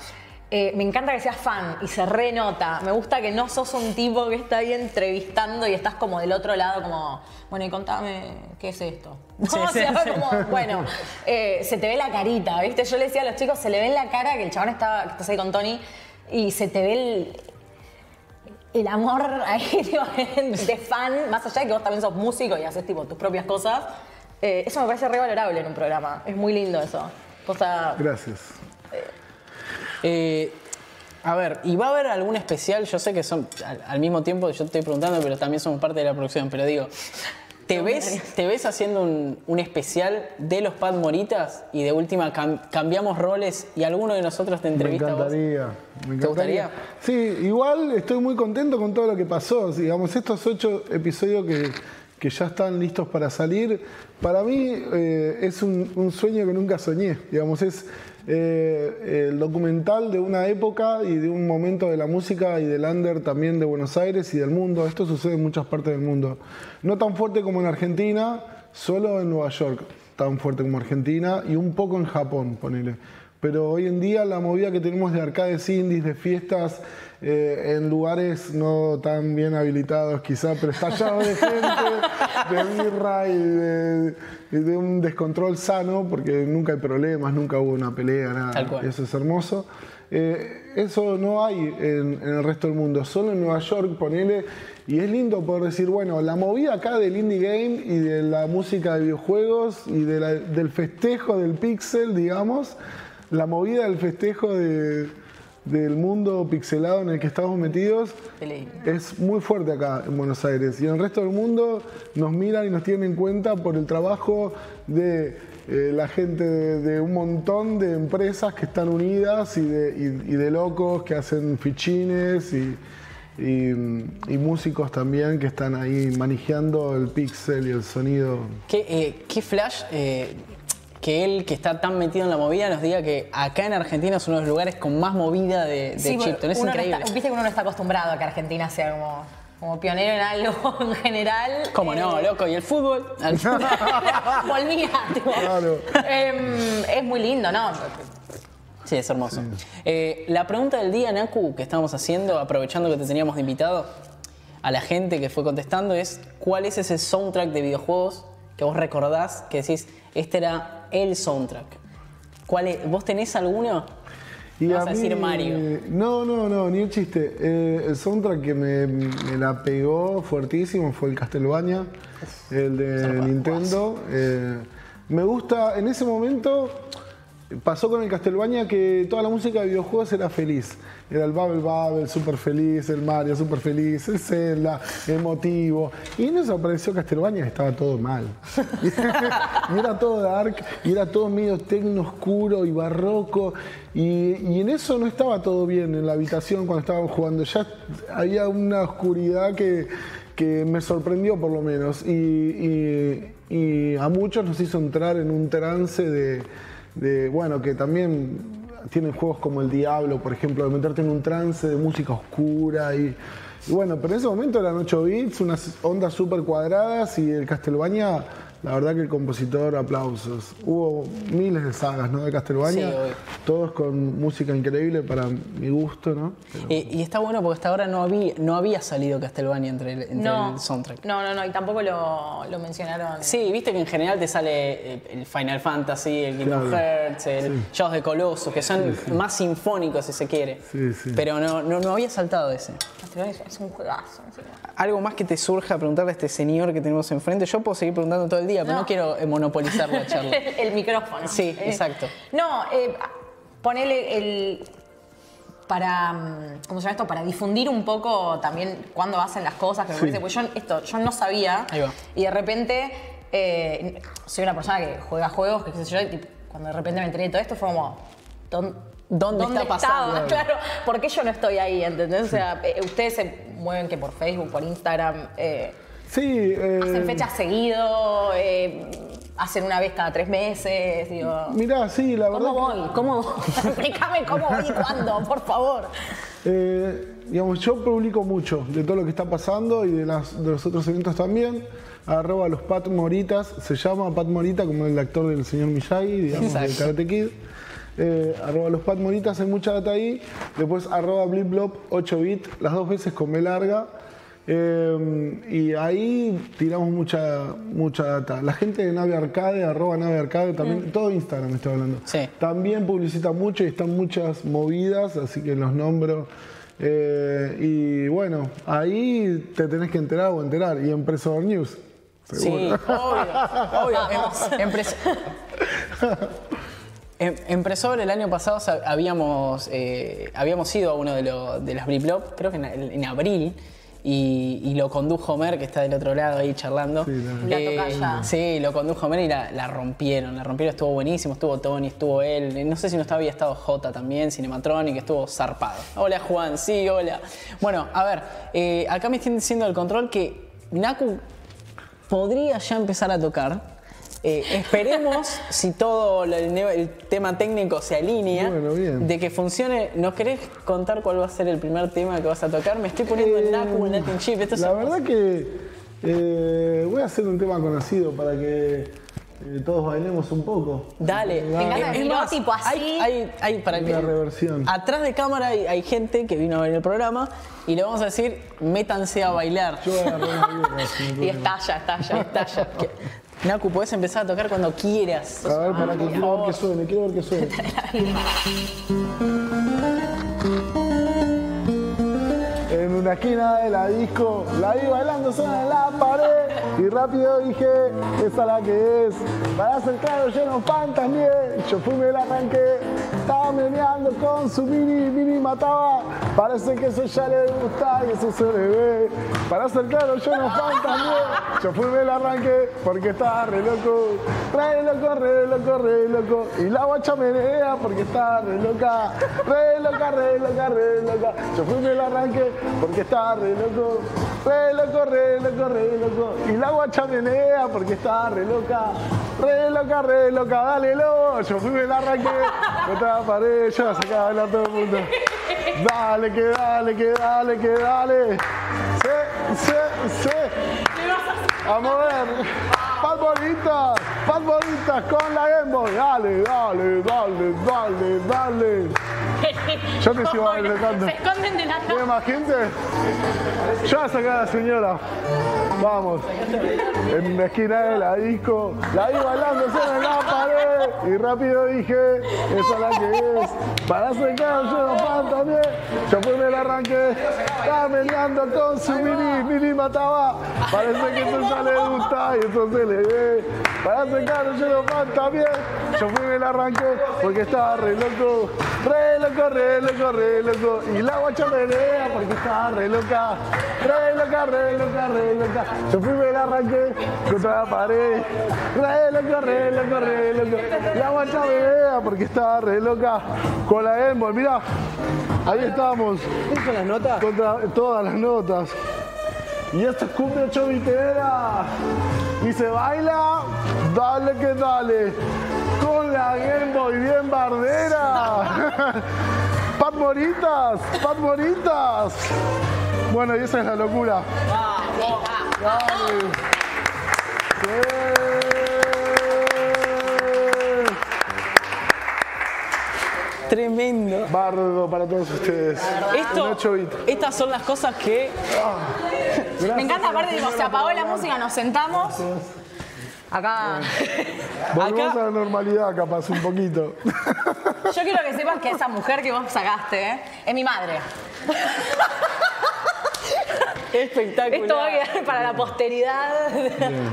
Eh, me encanta que seas fan y se renota. Me gusta que no sos un tipo que está ahí entrevistando y estás como del otro lado, como, bueno, y contame, ¿qué es esto? No, [LAUGHS] Sí, o sí, sea, sí. como, bueno, eh, se te ve la carita, ¿viste? Yo le decía a los chicos, se le ve en la cara que el chabón está, que estás ahí con Tony, y se te ve el, el amor [LAUGHS] ahí, tipo, de fan, más allá de que vos también sos músico y haces tipo tus propias cosas, eh, eso me parece re valorable en un programa. Es muy lindo eso. Cosa, Gracias. Eh, a ver, ¿y va a haber algún especial? Yo sé que son, al, al mismo tiempo yo te estoy preguntando, pero también somos parte de la producción, pero digo, ¿te ves, ¿te ves haciendo un, un especial de los Pad Moritas y de última cam- cambiamos roles y alguno de nosotros te Me entrevista a vos? encantaría. Me ¿Te gustaría? encantaría. Sí, igual estoy muy contento con todo lo que pasó. Digamos, estos ocho episodios que, que ya están listos para salir, para mí eh, es un, un sueño que nunca soñé. Digamos, es eh, el documental de una época y de un momento de la música y del under también de Buenos Aires y del mundo. Esto sucede en muchas partes del mundo. No tan fuerte como en Argentina, solo en Nueva York tan fuerte como Argentina y un poco en Japón, ponele. Pero hoy en día la movida que tenemos de arcades indies, de fiestas eh, en lugares no tan bien habilitados quizá, pero estallado de gente, de birra y de, y de un descontrol sano, porque nunca hay problemas, nunca hubo una pelea, nada. Eso es hermoso. Eh, eso no hay en, en el resto del mundo, solo en Nueva York, ponele. Y es lindo poder decir, bueno, la movida acá del indie game y de la música de videojuegos y de la- del festejo del pixel, digamos, la movida del festejo de, del mundo pixelado en el que estamos metidos es muy fuerte acá en Buenos Aires y en el resto del mundo nos miran y nos tienen en cuenta por el trabajo de eh, la gente de, de un montón de empresas que están unidas y de, y- y de locos que hacen fichines y, y, y músicos también que están ahí manejando el pixel y el sonido. ¿Qué, eh, qué flash eh, que él, que está tan metido en la movida, nos diga que acá en Argentina es uno de los lugares con más movida de, de Sí? Es no increíble. está- Viste que uno no está acostumbrado a que Argentina sea como, como pionero en algo [LAUGHS] en general. ¿Cómo no, Eh, loco? ¿Y el fútbol? Al- [LAUGHS] Volvía, tipo. Claro. Em, es muy lindo, ¿no? Sí, es hermoso. Eh, la pregunta del día, Naku, que estábamos haciendo, aprovechando que te teníamos de invitado, a la gente que fue contestando, es ¿cuál es ese soundtrack de videojuegos que vos recordás que decís, este era el soundtrack? ¿Cuál es? ¿Vos tenés alguno? Y Vas a decir Mario. No, no, no, ni un chiste. Eh, el soundtrack que me, me la pegó fuertísimo fue el Castlevania, el de Nintendo. Eh, me gusta, en ese momento pasó con el Castlevania que toda la música de videojuegos era feliz. Era el Bubble Bubble, súper feliz, el Mario, súper feliz, el Zelda, emotivo. Y en eso apareció Castlevania y estaba todo mal. y [LAUGHS] era todo dark, y era todo medio tecno oscuro y barroco. Y, y en eso no estaba todo bien en la habitación cuando estábamos jugando. Ya había una oscuridad que, que me sorprendió por lo menos. Y, y- y a muchos nos hizo entrar en un trance de, de, bueno, que también tienen juegos como el Diablo, por ejemplo, de meterte en un trance de música oscura y, bueno, pero en ese momento eran 8 bits, unas ondas súper cuadradas y el Castlevania, la verdad que el compositor, aplausos. Hubo miles de sagas, ¿no? De Castlevania, Sí, todos con música increíble para mi gusto, ¿no? Pero- y está bueno porque hasta ahora no había, no había salido Castlevania entre el, entre No, el soundtrack. no, no, no, y tampoco lo, lo mencionaron. Sí, viste que en general te sale eh, el Final Fantasy, el Kingdom Claro. Hearts, el Shadows de Colossus, que son más sinfónicos si se quiere. Sí, sí. Pero no, no, no había saltado ese. Es, es un juegazo. encima. Algo más que te surja preguntarle a este señor que tenemos enfrente. Yo puedo seguir preguntando todo el día, pero no No. quiero eh, monopolizar la [LAUGHS] charla. el micrófono. Sí, Eh, exacto. No, eh, ponele el. Para, mm, ¿cómo se llama esto? Para difundir un poco también cuándo hacen las cosas, que me parece, pues yo esto, yo no sabía. Ahí va. Y de repente, eh, soy una persona que juega juegos, que qué sé yo, y cuando de repente me enteré de todo esto fue como. ¿dón- ¿Dónde está pasando? estaba? [LAUGHS] Claro, ¿por qué yo no estoy ahí? ¿Entendés? O sea, eh, ustedes se mueven que por Facebook, por Instagram. eh, Sí, eh, Hacen fechas seguido, eh, hacen una vez cada tres meses, digo. Mirá, sí, la verdad. ¿Cómo que- voy? ¿Cómo voy? Explícame cómo voy y cuándo, por favor. Eh, digamos, yo publico mucho de todo lo que está pasando y de, las- de los otros eventos también. Arroba los Pat Moritas, se llama Pat Morita como el actor del señor Miyagi, digamos, de. Karate Kid. Eh, arroba los Pat Moritas, hay mucha data ahí. Después arroba Blipblop 8 bit, las dos veces con B larga. Eh, y ahí tiramos mucha, mucha data. La gente de Nave Arcade, arroba Nave Arcade, también, todo Instagram estoy hablando. Sí. También publicita mucho y están muchas movidas, así que los nombro. Eh, y bueno, ahí te tenés que enterar o enterar. Y en Presor News. Sí, seguro. obvio, obvio. [LAUGHS] Em- [LAUGHS] empres- Em- Empresor, el año pasado sa- habíamos, eh, habíamos ido a uno de, los de las Bliplop, creo que en, en abril, y, y lo condujo Mer, que está del otro lado ahí charlando. Sí, tocaya. sí, lo condujo Mer y la, la rompieron. La rompieron, estuvo buenísimo, estuvo Tony, estuvo él. No sé si no estaba, había estado J también, Cinematronic, estuvo zarpado. Hola Juan, sí, hola. Bueno, a ver, eh, acá me están diciendo el control que Naku podría ya empezar a tocar. Eh, esperemos [LAUGHS] si todo el, tema técnico se alinea Bueno, bien. de que funcione. ¿Nos querés contar cuál va a ser el primer tema que vas a tocar? Me estoy poniendo en Naku, en Latin Chip. Esto La verdad que eh, voy a hacer un tema conocido para que eh, todos bailemos un poco. Dale. El Es más, tipo así. Hay, hay- hay- para que, Una reversión. Atrás de cámara hay, hay gente que vino a ver el programa y le vamos a decir, métanse a bailar. Yo voy a no [LAUGHS] Y estalla, estalla. Estalla. [LAUGHS] Naku, podés empezar a tocar cuando quieras. A ver, para que quiero ver que suene, quiero ver que suene. [LAUGHS] [LAUGHS] Una esquina de la disco, la vi bailando sola en la pared y rápido dije, esa es la que es. Para ser claro, yo no fantasmié, yo fui me la arranqué Estaba meneando con su mini, mini mataba. Parece que eso ya le gusta y eso se le ve. Para ser claro, yo no fantaseé. Yo fui me la arranqué porque estaba re loco. Re loco, re loco, re loco. Y la guacha menea porque estaba re loca. Re loca, re loca, re loca. Yo fui me la arranqué porque estaba re loco. Re loco, re loco, re loco. Y la guacha menea porque estaba re loca. Re loca, re loca, dale lobo. Yo fui me la arranqué. Contra [LAUGHS] la pared, yo la sacaba a bailar todo el mundo. Dale, que dale, que dale, que dale. Sí, sí, sí. A mover. Pat bolitas, pat bolitas con la Game Boy. Dale, dale, dale, dale, dale. [LAUGHS] Yo te sigo bailando. Se esconden de la ¿Tiene más gente? Yo voy a sacar a la señora. Vamos. En la esquina de la disco. La vi bailándose en la pared. Y rápido dije, esa es la que es. Para sacar yo no fan también. Yo fui me la arranqué. Estaba meneando con su mini, mini mataba. Parece que eso ya le gusta y eso se le ve. Para sacar yo no fan también. Yo fui me la arranqué porque estaba re loco. Re loco, re loco, re loco. Y la guacha menea porque estaba re loca. Re loca, re loca, re loca. Yo fui me la arranqué contra la pared. Re loco, re loco, re loco. La guacha menea porque estaba re loca. Con la Boy, mirá. Ahí estamos. ¿Son las notas? Contra todas las notas. Y esto es cumbia chovitera. Y se baila, dale que dale. Con la Game Boy bien bardera. [LAUGHS] Pat Moritas, Pat Moritas. Bueno, y esa es la locura. Sí. Tremendo. Bardo para todos ustedes. Esto, estas son las cosas que Me encanta, aparte, tipo, se apagó la música, nos sentamos. Acá. Volvemos Acá- a la normalidad, capaz, un poquito. [LAUGHS] Yo quiero que sepas que esa mujer que vos sacaste, ¿eh? es mi madre. espectacular. Esto va a quedar para la posteridad.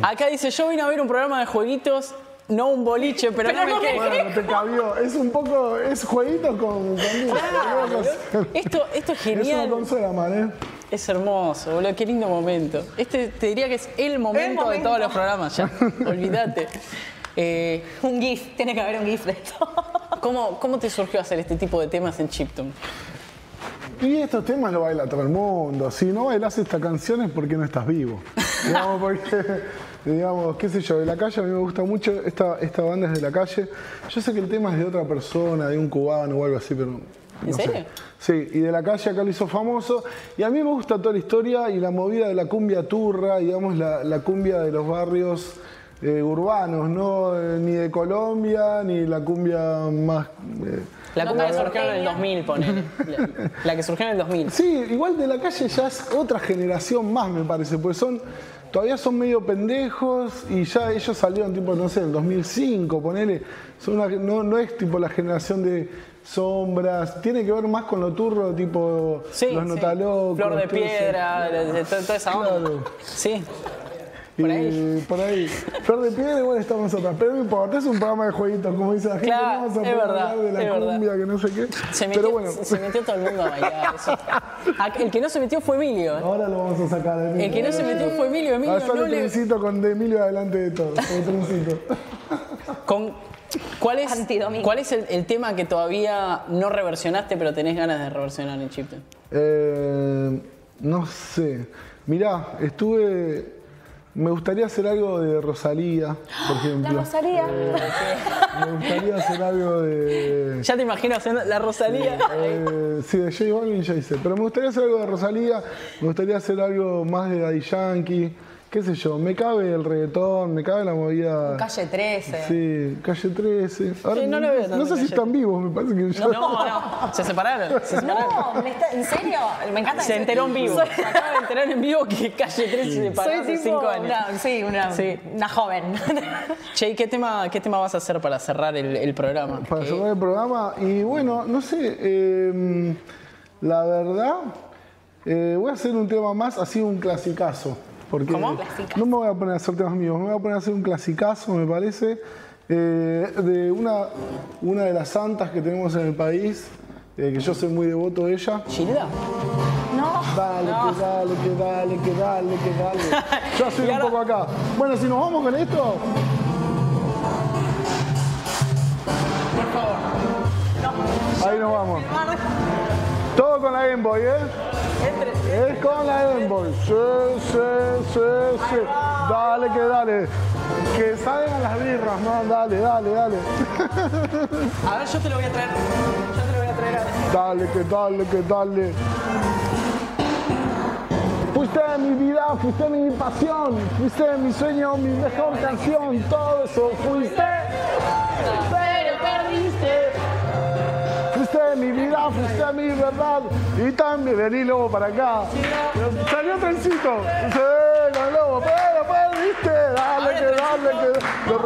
Acá dice, yo vine a ver un programa de jueguitos, no un boliche, pero, Pero no no me quejo. Bueno, te cabió. Es un poco. Es jueguito con. con Esto, esto es Es una genial. consola, man, ¿eh? Es hermoso, boludo, qué lindo momento. Este te diría que es el momento, de momento. todos los programas, ya. [LAUGHS] Olvídate. Eh, un GIF, tiene que haber un GIF de esto. [LAUGHS] ¿cómo, ¿Cómo te surgió hacer este tipo de temas en Chiptune? Y estos temas lo baila todo el mundo. Si no bailas esta canción es porque no estás vivo. [LAUGHS] digamos, porque, digamos, qué sé yo, de la calle a mí me gusta mucho, esta, esta banda es de la calle. Yo sé que el tema es de otra persona, de un cubano o algo así, pero. no ¿En sé. serio? Sí, y de la calle acá lo hizo famoso. Y a mí me gusta toda la historia y la movida de la cumbia turra, digamos, la, la cumbia de los barrios eh, urbanos, no eh, ni de Colombia, ni la cumbia más. eh, La cumbia que surgió en el norteña. 2000, ponele. La, [LAUGHS] la que surgió en el 2000. Sí, igual de la calle ya es otra generación más, me parece, pues son, todavía son medio pendejos y ya ellos salieron tipo, no sé, en el 2005, ponele, son una- no, no es tipo la generación de sombras, tiene que ver más con lo turro, tipo Sí, los sí. notalocos. Flor de todo eso. piedra, de, de to- toda esa onda. Claro. Sí. Y por ahí. por ahí. Flor de piedra igual estamos atrás, pero no importa, es un programa de jueguitos, como dice la gente, Claro, no vamos a es poder verdad, hablar de la cumbia, que no sé qué. Se metió, pero bueno, se, metió todo el mundo a bailar. [LAUGHS] eso. El que no se metió fue Emilio. ahora lo vamos a sacar. Emilio. El que no se metió fue Emilio. Emilio Ah, no le- trencito con de Emilio adelante de todo. El trencito. Con, ¿Cuál es. ¿cuál es el, el tema que todavía no reversionaste pero tenés ganas de reversionar en Chiptune? Eh, no sé. Mirá, estuve. Me gustaría hacer algo de Rosalía, por [GASPS] La ejemplo. Rosalía. Me gustaría hacer algo de. [LAUGHS] Ya te imagino haciendo la Rosalía. eh, sí, de J Balvin ya hice. Pero me gustaría hacer algo de Rosalía, me gustaría hacer algo más de Daddy Yankee. Qué sé yo, me cabe el reggaetón, me cabe la movida. Calle 13. Sí, calle 13. Ahora, Sí, no lo veo no sé si Calle están vivos, me parece que yo. No, no. Se separaron. Se separaron. No, ¿me está- ¿en serio? Me encanta. Se enteró en vivo. De enterar en vivo que Calle 13 se separó soy hace tipo 5 años. Una, sí, una, Sí. una joven. Che, ¿y ¿qué tema, ¿qué tema vas a hacer para cerrar el, el programa? para cerrar el programa. Y bueno, no sé, eh, la verdad, eh, voy a hacer un tema más, así un clasicazo. Porque ¿Cómo? No me voy a poner a hacer temas míos, me voy a poner a hacer un clasicazo, me parece. eh, de una, una de las santas que tenemos en el país, eh, que yo soy muy devoto de ella. ¿Gilda? No. Dale, que dale, que dale, que dale, que dale. [LAUGHS] Yo soy Y un ahora- poco acá. Bueno, si nos vamos con esto. Ahí nos vamos. Todo con la Game Boy, ¿eh? Es con la Game Boy. Sí, sí, sí, sí. Dale, que dale. Que salgan las birras, man. Dale, dale, dale. A ver, yo te lo voy a traer. Yo te lo voy a traer a Dale, que dale, que dale. Fuiste mi vida, fuiste mi pasión, fuiste mi sueño, mi mejor canción, todo eso fuiste. Pero perdiste. Fuiste mi vida, fuiste mi verdad. Y también vení lobo para acá. Salió trencito. Sí, con lobo, pero perdiste. Dale, que dale, que. Lo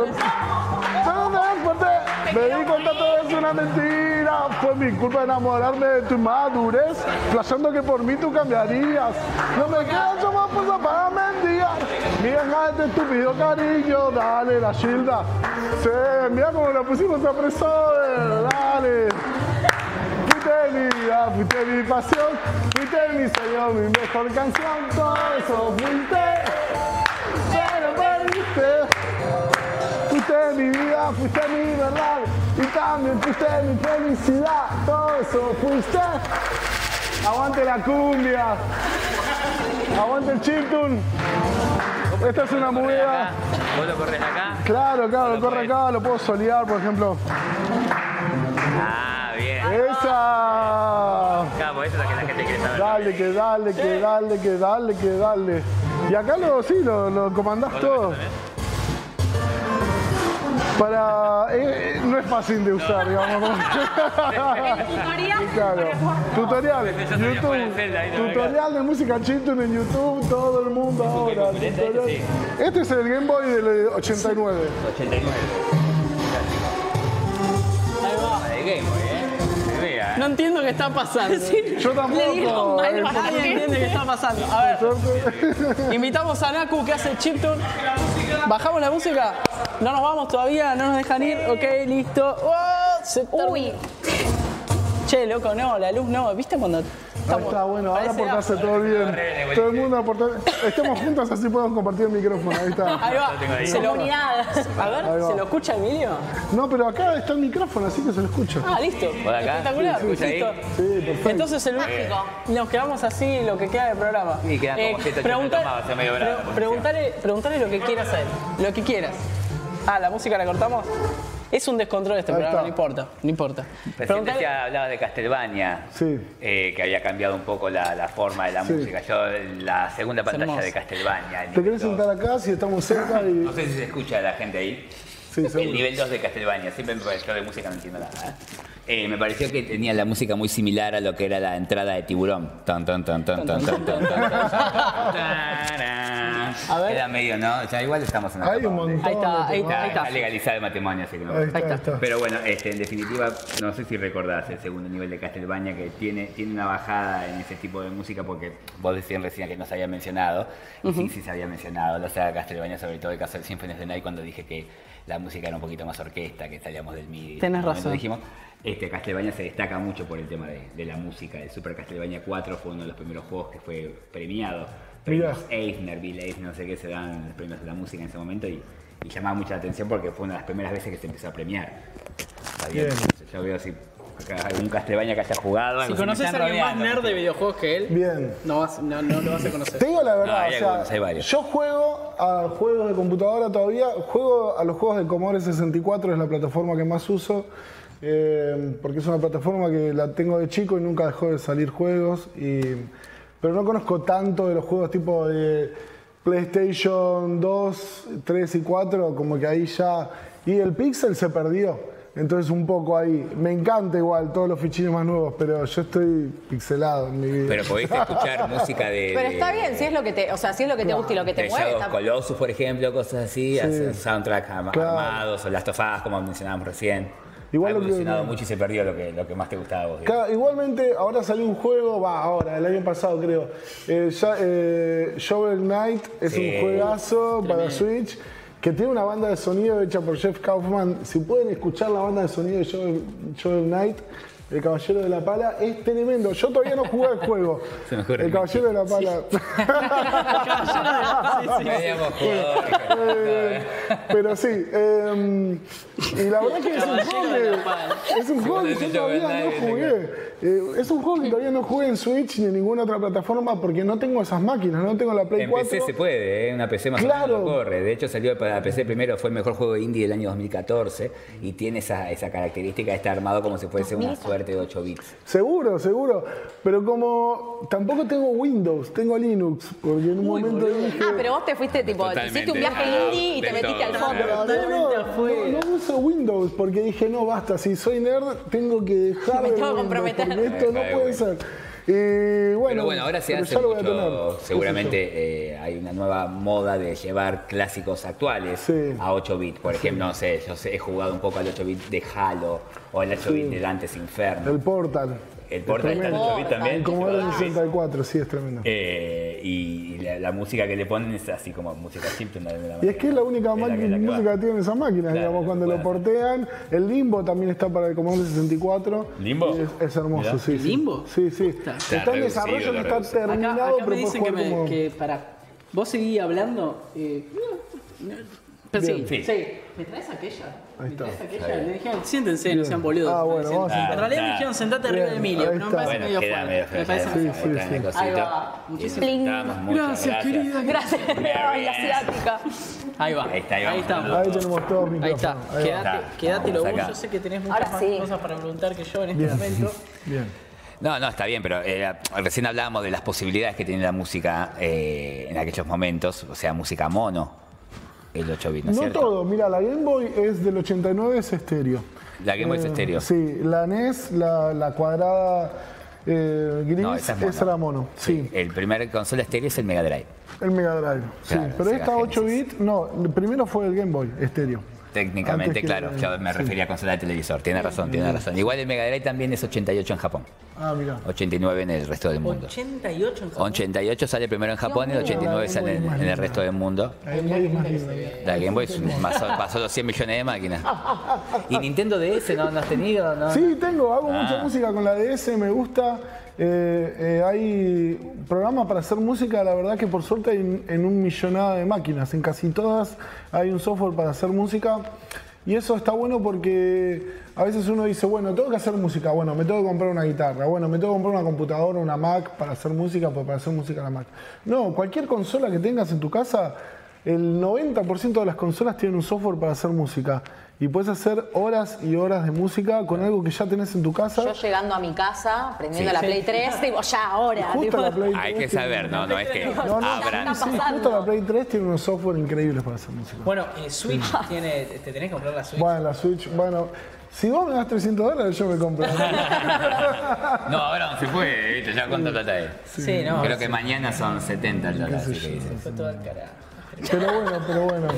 me di cuenta todo es una mentira. Fue mi culpa enamorarme de tu inmadurez, flasheando que por mí tú cambiarías. No me queda yo más fuerza para mendigar. Mira este estúpido cariño, dale la Gilda. Sí, mira cómo la pusimos a dale. Fuiste mi vida, fuiste mi pasión, fuiste mi sueño, mi mejor canción, todo eso fuiste. Pero perdiste. Fuiste mi vida, fuiste mi verdad y también fuiste mi felicidad. Todo eso fuiste. Aguante la cumbia. Aguante el chiptune. Esta es una movida. ¿Vos lo corres acá? Claro, claro, corre acá, lo puedo solear, por ejemplo. Ah, bien. Esa. Cabo, eso es lo que la gente quiere saber. Dale, que dale, que dale, que dale, que dale. Y acá lo, sí, lo, lo comandás todo. Para. eh, no es fácil de usar, digamos. Tutorial. [LAUGHS] Claro. Tutorial, YouTube. Tutorial de música chiptune en YouTube, todo el mundo ahora. Este, tutorial. Este es el Game Boy del 89. 89. Ahí va. De Game Boy, ¿eh? Mira. No entiendo qué está pasando. Yo tampoco. mal, eh, mal. Nadie entiende qué está pasando. A ver, invitamos a Naku que hace chiptune. ¿Bajamos la música? No nos vamos todavía, no nos dejan ir. Ok, listo. Oh, se Uy, Che, loco, no, la luz no. ¿Viste cuando Ahí estamos? está, bueno, ahora portarse todo bien. Todo el mundo aportar. Estemos juntos así podemos compartir el micrófono. Ahí está. Ahí va. Se lo-. A ver. ¿se lo escucha Emilio? No, pero acá está el micrófono, así que se lo escucha. Ah, listo. ¿Vos acá? Espectacular. Sí, sí, listo. Sí, perfecto. Entonces el nos quedamos así lo que queda del programa. Y quedan como 180 preguntar- preguntale, preguntale lo que quieras a él. Lo que quieras. Ah, ¿la música la cortamos? Es un descontrol este Ahí programa, está. no importa, no importa. Recién Preguntale- decía, hablabas de Castlevania, Sí. eh, que había cambiado un poco la, la forma de la Sí. música. Yo, la segunda pantalla hermoso. de Castlevania. el ¿Te nivel querés dos. sentar acá si estamos cerca? Y... No sé si se escucha la gente ahí. Sí, El seguro. nivel 2 de Castlevania, siempre me pareció de música no entiendo nada. ¿eh? Eh, me pareció que tenía la música muy similar a lo que era la entrada de Tiburón. Ton, ton, ton, ton, ton, ton, ton, ton, A ver. Era medio, ¿no? O sea, igual estamos en la Hay un montón. Ahí está, ahí está. Ahí está. legalizado el matrimonio, así que no. Ahí está, ahí está. Pero bueno, este, en definitiva, no sé si recordás el segundo nivel de Castlevania que tiene, tiene una bajada en ese tipo de música porque vos decían recién que no se había mencionado. Y uh -huh. sí, sí se había mencionado la saga Castlevania, sobre todo el caso del Symphony of the Night, cuando dije que la música era un poquito más orquesta, que salíamos del MIDI. Tenés razón. Dijimos, este Castlevania se destaca mucho por el tema de, de la música. El Super Castlevania 4 fue uno de los primeros juegos que fue premiado. Mirá. Premios Eisner, Bill Eisner, no sé qué, se dan los premios de la música en ese momento y, y llamaba mucho la atención porque fue una de las primeras veces que se empezó a premiar. Bien. Yo veo si acá algún Castlevania que haya jugado. Si conoces a alguien más nerd de videojuegos que él, Bien. no, vas, no, no lo vas a conocer. Te digo la No, verdad, hay o sea, algunos, hay varios. yo juego a juegos de computadora todavía, juego a los juegos de Commodore 64, es la plataforma que más uso, eh, porque es una plataforma que la tengo de chico y nunca dejó de salir juegos, y, pero no conozco tanto de los juegos tipo de PlayStation 2, 3 y 4, como que ahí ya... Y el Pixel se perdió. Entonces un poco ahí, me encanta igual todos los fichines más nuevos, pero yo estoy pixelado en mi vida. Pero podéis [LAUGHS] escuchar música de. Pero está de- bien, si es lo que te, o sea, si es lo que te gusta y lo que te mueve. Está- Colossus, por ejemplo, cosas así, hacer soundtrack am- Claro. armados o Last of Us, como mencionábamos recién. Igual ha que- evolucionado mucho y se perdió lo que, lo que más te gustaba a vos. digamos. Claro, igualmente, ahora salió un juego, va, ahora, el año pasado creo. Eh, ya- eh, Shovel Knight es Sí. un juegazo para Switch. Que tiene una banda de sonido hecha por Jeff Kaufman. Si pueden escuchar la banda de sonido de Joel, Joel Knight, el Caballero de la Pala, es tremendo. Yo todavía no jugué el juego. [LAUGHS] Se me ocurre [LAUGHS] El Caballero de la Pala. Eh, pero sí, eh, y la verdad que es un juego que, es un juego que yo todavía no jugué. Eh, es un juego que todavía no jugué en Switch ni en ninguna otra plataforma porque no tengo esas máquinas, no tengo la Play En 4. PC se puede, ¿eh? una PC más Claro. o menos corre. De hecho, salió para PC primero, fue el mejor juego indie del año 2014 y tiene esa, esa característica de estar armado como si fuese una suerte de 8 bits. Seguro, seguro. Pero como tampoco tengo Windows, tengo Linux, porque en un momento dije. Ah, pero vos te fuiste tipo, te hiciste un Totalmente. viaje Ah, indie y te de metiste al fondo. No, no, Totalmente no, afuera. no uso Windows porque dije, no, basta, si soy nerd tengo que dejar [LAUGHS] Me tengo que Windows, esto no puede ser. Eh, bueno, Pero bueno, ahora se hace mucho, seguramente eh, hay una nueva moda de llevar clásicos actuales Sí. a 8 bits. Por ejemplo, no sé, yo sé, he jugado un poco al 8 bits de Halo o al 8 bits de Dante's Inferno. El Portal. El Portal está en tremendo. 8 bits también. Como era en el Sí. 64, sí, es tremendo. Eh, y la, la música que le ponen es así como música alguna Y es que es la única Es la que- máquina- la que va. música que tienen esas máquinas, Claro, digamos, cuando lo portean. El Limbo también está para el Commodore 64. ¿Limbo? Es, es hermoso, Mirá. sí. sí. ¿Limbo? Sí, sí. Está Está, en desarrollo, está que está reducido. Acá, terminado, acá pero me dicen que, me, como... que para. Vos seguí hablando. Eh, pero sí, Bien. Sí. sí. ¿Me traes aquella? Ahí ¿Me está. Le dijeron, siéntense, no sean boludos. Ah, bueno, vamos a En realidad me dijeron, sentate arriba de Emilio, pero me parece medio medio fuerte. Me parece cosito. Ahí va. Muchísimas Gracias, querida. Gracias. La asiática. Ahí va. Ahí está, ahí vamos. estamos. Ahí tenemos todos los Ahí está. micrófonos. Ahí. Quédate, Está. quédatelo Vamos vos. Yo sé que tenés muchas más sí. cosas para preguntar que yo en este Bien. momento. Bien. No, no, está bien, pero eh, recién hablábamos de las posibilidades que tiene la música eh, en aquellos momentos, o sea, música mono, el 8 bit, ¿no No cierto? todo, mira, la Game Boy es del 89, es estéreo. La Game Boy es Eh, estéreo. Sí, la NES, la, la cuadrada eh, gris, No, esa es esa era mono. Sí, El primer consola estéreo es el Mega Drive. el Mega Drive. Sí, pero esta 8 Genesis. bit, no, primero fue el Game Boy, estéreo. Técnicamente, que- claro, yo me sí. refería a consola de televisor. Tiene razón, tiene razón. Igual el Mega Drive también es 88 en Japón, Ah, mira. 89 en el resto del mundo. 88 en Japón. 88 sale primero en Japón y el 89 sale en, en el resto del mundo. La Game Boy es más linda. La Game Boy [LAUGHS] pasó los 100 millones de máquinas. ¿Y Nintendo DS no, no has tenido? No? Sí, tengo, hago Ah. mucha música con la DS, me gusta. Eh, eh, hay programas para hacer música, la verdad que por suerte hay en, un millonada de máquinas. En casi todas hay un software para hacer música. Y eso está bueno porque a veces uno dice, bueno, tengo que hacer música, bueno, me tengo que comprar una guitarra, bueno, me tengo que comprar una computadora, una Mac para hacer música, pues para hacer música en la Mac. No, cualquier consola que tengas en tu casa, el 90% de las consolas tienen un software para hacer música. Y puedes hacer horas y horas de música con algo que ya tenés en tu casa. Yo llegando a mi casa, prendiendo Sí. la Play 3, digo, ya, ahora. Justo la Play Hay 3 que tiene- saber, no, no es que No, no, abran. sí, sí, justo la Play 3 tiene unos software increíbles para hacer música. Bueno, eh, Switch [LAUGHS] tiene. Te tenés que comprar la Switch. Bueno, la Switch, bueno, si vos me das 300 dólares, yo me compro. [LAUGHS] No, ahora no se puede, ¿viste? ya cuánta plata es. Sí, no. Creo que mañana son 70 dólares. que dicen. Fue todo al carajo. Pero bueno, pero bueno.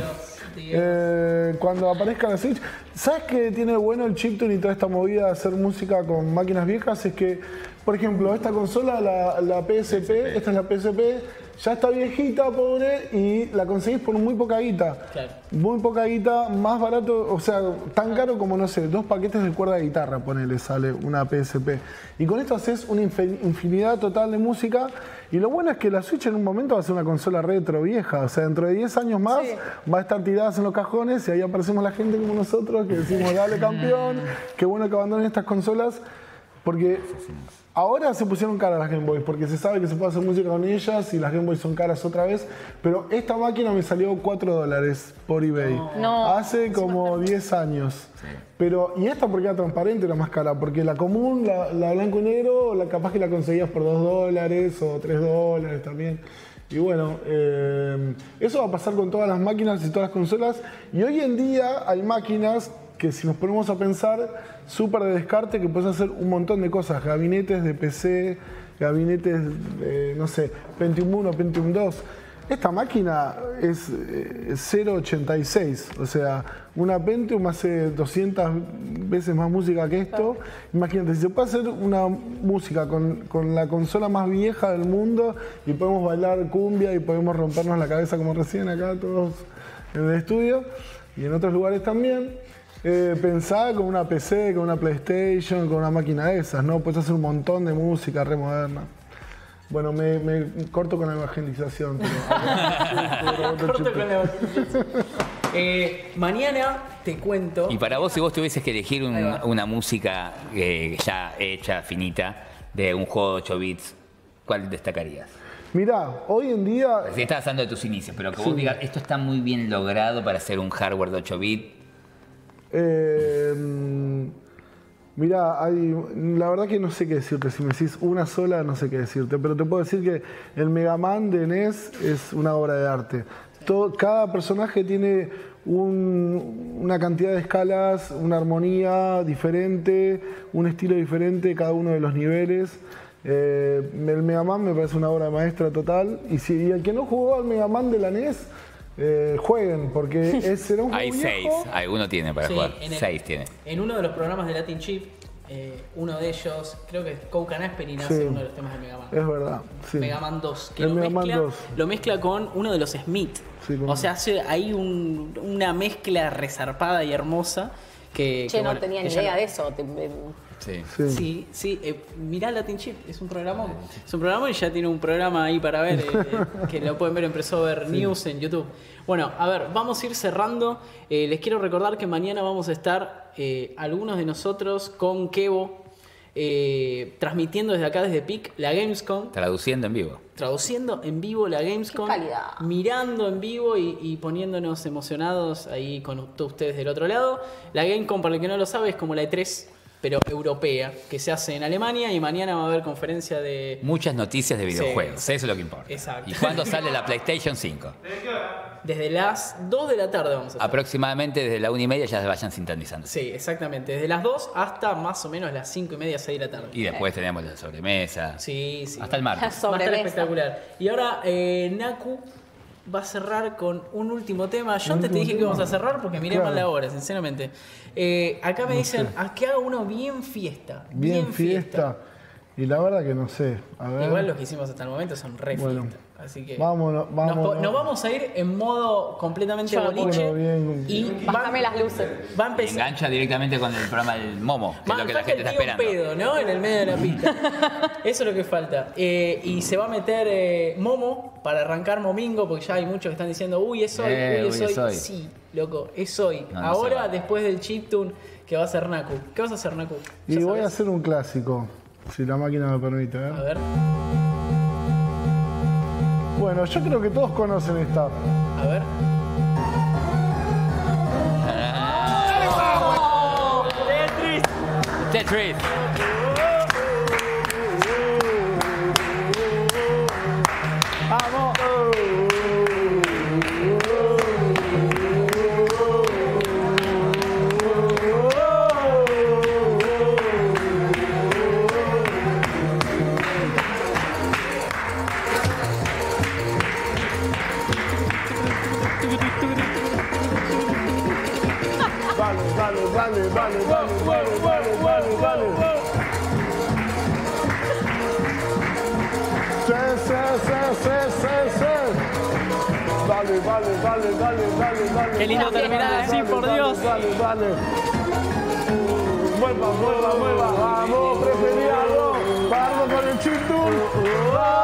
Eh, cuando aparezca la Switch, ¿sabes qué tiene bueno el chiptune y toda esta movida de hacer música con máquinas viejas? Es que, por ejemplo, esta consola, la, la PSP, esta es la PSP, ya está viejita, pobre, y la conseguís por muy poca guita. Claro. Muy poca guita, más barato, o sea, tan caro como, no sé, dos paquetes de cuerda de guitarra, ponele, sale una PSP. Y con esto haces una infi- infinidad total de música. Y lo bueno es que la Switch en un momento va a ser una consola retro vieja. O sea, dentro de 10 años más va a estar tirada en los cajones y ahí aparecemos la gente como nosotros que decimos, dale campeón, qué bueno que abandonen estas consolas. Porque ahora se pusieron caras las Game Boys, porque se sabe que se puede hacer música con ellas y las Game Boys son caras otra vez. Pero esta máquina me salió 4 dólares por eBay. No. Hace como 10 años. Pero, y esta porque era transparente era más cara, porque la común, la, la blanco y negro, la capaz que la conseguías por 2 dólares o 3 dólares también. Y bueno, eh, eso va a pasar con todas las máquinas y todas las consolas. Y hoy en día hay máquinas que si nos ponemos a pensar, súper de descarte, que puedes hacer un montón de cosas. Gabinetes de PC, gabinetes, de, no sé, Pentium 1, Pentium 2. Esta máquina es eh, 0.86, o sea, una Pentium hace 200 veces más música que esto. Imagínate, si se puede hacer una música con, con la consola más vieja del mundo y podemos bailar cumbia y podemos rompernos la cabeza como recién acá todos en el estudio y en otros lugares también. Eh, pensá con una PC, con una PlayStation, con una máquina de esas, ¿no? Puedes hacer un montón de música re moderna. Bueno, me, me corto con la evangelización. pero- [LAUGHS] Corto con la Eh, mañana te cuento. Y para vos, si vos tuvieses que elegir un- una música eh, ya hecha, finita, de un juego de 8 bits, ¿cuál destacarías? Mirá, hoy en día Si estás hablando de tus inicios, pero que vos digas, esto está muy bien logrado para hacer un hardware de 8 bits. Eh, mirá, la verdad que no sé qué decirte. Si me decís una sola, no sé qué decirte. Pero te puedo decir que el Mega Man de NES es una obra de arte. Cada personaje tiene un- una cantidad de escalas, una armonía diferente, un estilo diferente, cada uno de los niveles. Eh, el Mega Man me parece una obra maestra total. Y si y el que no jugó al Mega Man de la NES, eh, jueguen, porque [LAUGHS] es, será un juego Hay 6, viejo. alguno tiene para Sí, jugar. en el- 6 tiene. En uno de los programas de Latin Chip, eh, uno de ellos, creo que es Koukan Asperin hace Sí. uno de los temas de Mega Man. Es verdad, sí. Mega Man 2, que El lo Mega Man mezcla, 2. lo mezcla con uno de los Smith. Sí, con- o sea, hace ahí un- una mezcla resarpada y hermosa que... Che, que, no bueno, tenía que ni ya idea no- de eso. Te- me- Sí. Sí. Sí, sí, eh, mirá Latin Chip, es un programa. Es un programa y ya tiene un programa ahí para ver, eh, [LAUGHS] que lo pueden ver en Presover News en YouTube. Bueno, a ver, vamos a ir cerrando. Eh, les quiero recordar que mañana vamos a estar eh, algunos de nosotros con Kevo, eh, transmitiendo desde acá, desde PIC, la Gamescom Traduciendo en vivo. traduciendo en vivo la Gamescom, Qué calidad. mirando en vivo y, y poniéndonos emocionados ahí con todos ustedes del otro lado. La Gamescom, para el que no lo sabe, es como la E3, pero europea, que se hace en Alemania y mañana va a haber conferencia de... Muchas noticias de videojuegos, eso es lo que importa. Exacto. ¿Y cuándo sale la PlayStation 5? Desde las 2 de la tarde vamos a estar. Aproximadamente desde la 1 y media ya se vayan sintonizando. Sí, exactamente. Desde las 2 hasta más o menos las 5 y media, 6 de la tarde. Y después tenemos la sobremesa. Sí, sí. Hasta el martes. [LAUGHS] Va a estar Sobremesa. espectacular. Y ahora eh, Naku va a cerrar con un último tema. Yo antes te dije que íbamos a cerrar porque miré Claro. mal la hora, sinceramente. Eh, acá me dicen a que haga uno bien fiesta. Bien, fiesta. Y la verdad que no sé. A ver. Igual los que hicimos hasta el momento son re Bueno. Así que Vámonos, nos, vámonos. nos vamos a ir en modo completamente boliche. Bien. Y va, Bájame las luces. va a empezar. engancha directamente con el programa del Momo, que es lo que la gente está esperando. pedo, ¿no? En el medio de la pista. [LAUGHS] Eso es lo que falta. Eh, y se va a meter eh, Momo para arrancar Momingo, porque ya hay muchos que están diciendo, uy, es hoy, Eh, uy, es uy, es hoy. Sí, loco, es hoy. No, no se Ahora, después del chiptune que va a hacer Naku. ¿Qué vas a hacer, Naku? Y ¿Ya voy a hacer un clásico, si la máquina me permite. ¿eh? A ver, Bueno, yo creo que todos conocen esta. a ver. Tetris. Vale, Dale, dale, dale, dale, dale. Qué lindo terminar así, por Dios. Dale, dale. Mueva, mueva, mueva. Vamos, prefería algo. Pardo con el chintún. Uh, uh, uh.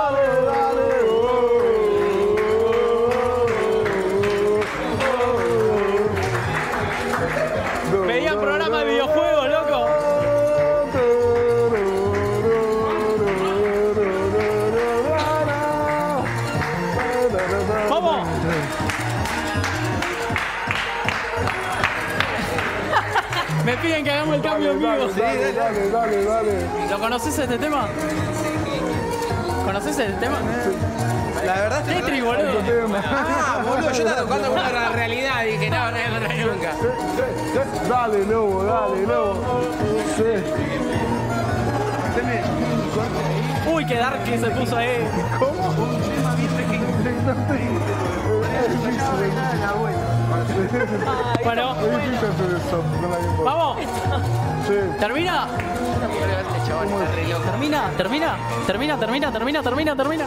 Dale, dale, dale, dale. ¿Lo conoces este tema? ¿Conoces este tema? La verdad es que. Tetris, boludo. Ah, boludo, yo estaba tocando con la realidad. Dije, no, no a encontrar nunca. Dale, lobo, dale, lobo. Sí. Uy, qué dark que se puso ahí. Bueno, hacer eso con la Game Boy. vamos. Sí. ¿Termina? ¿Termina? ¿Termina? ¿Termina? ¿Termina? ¿Termina? ¿Termina? ¿Termina?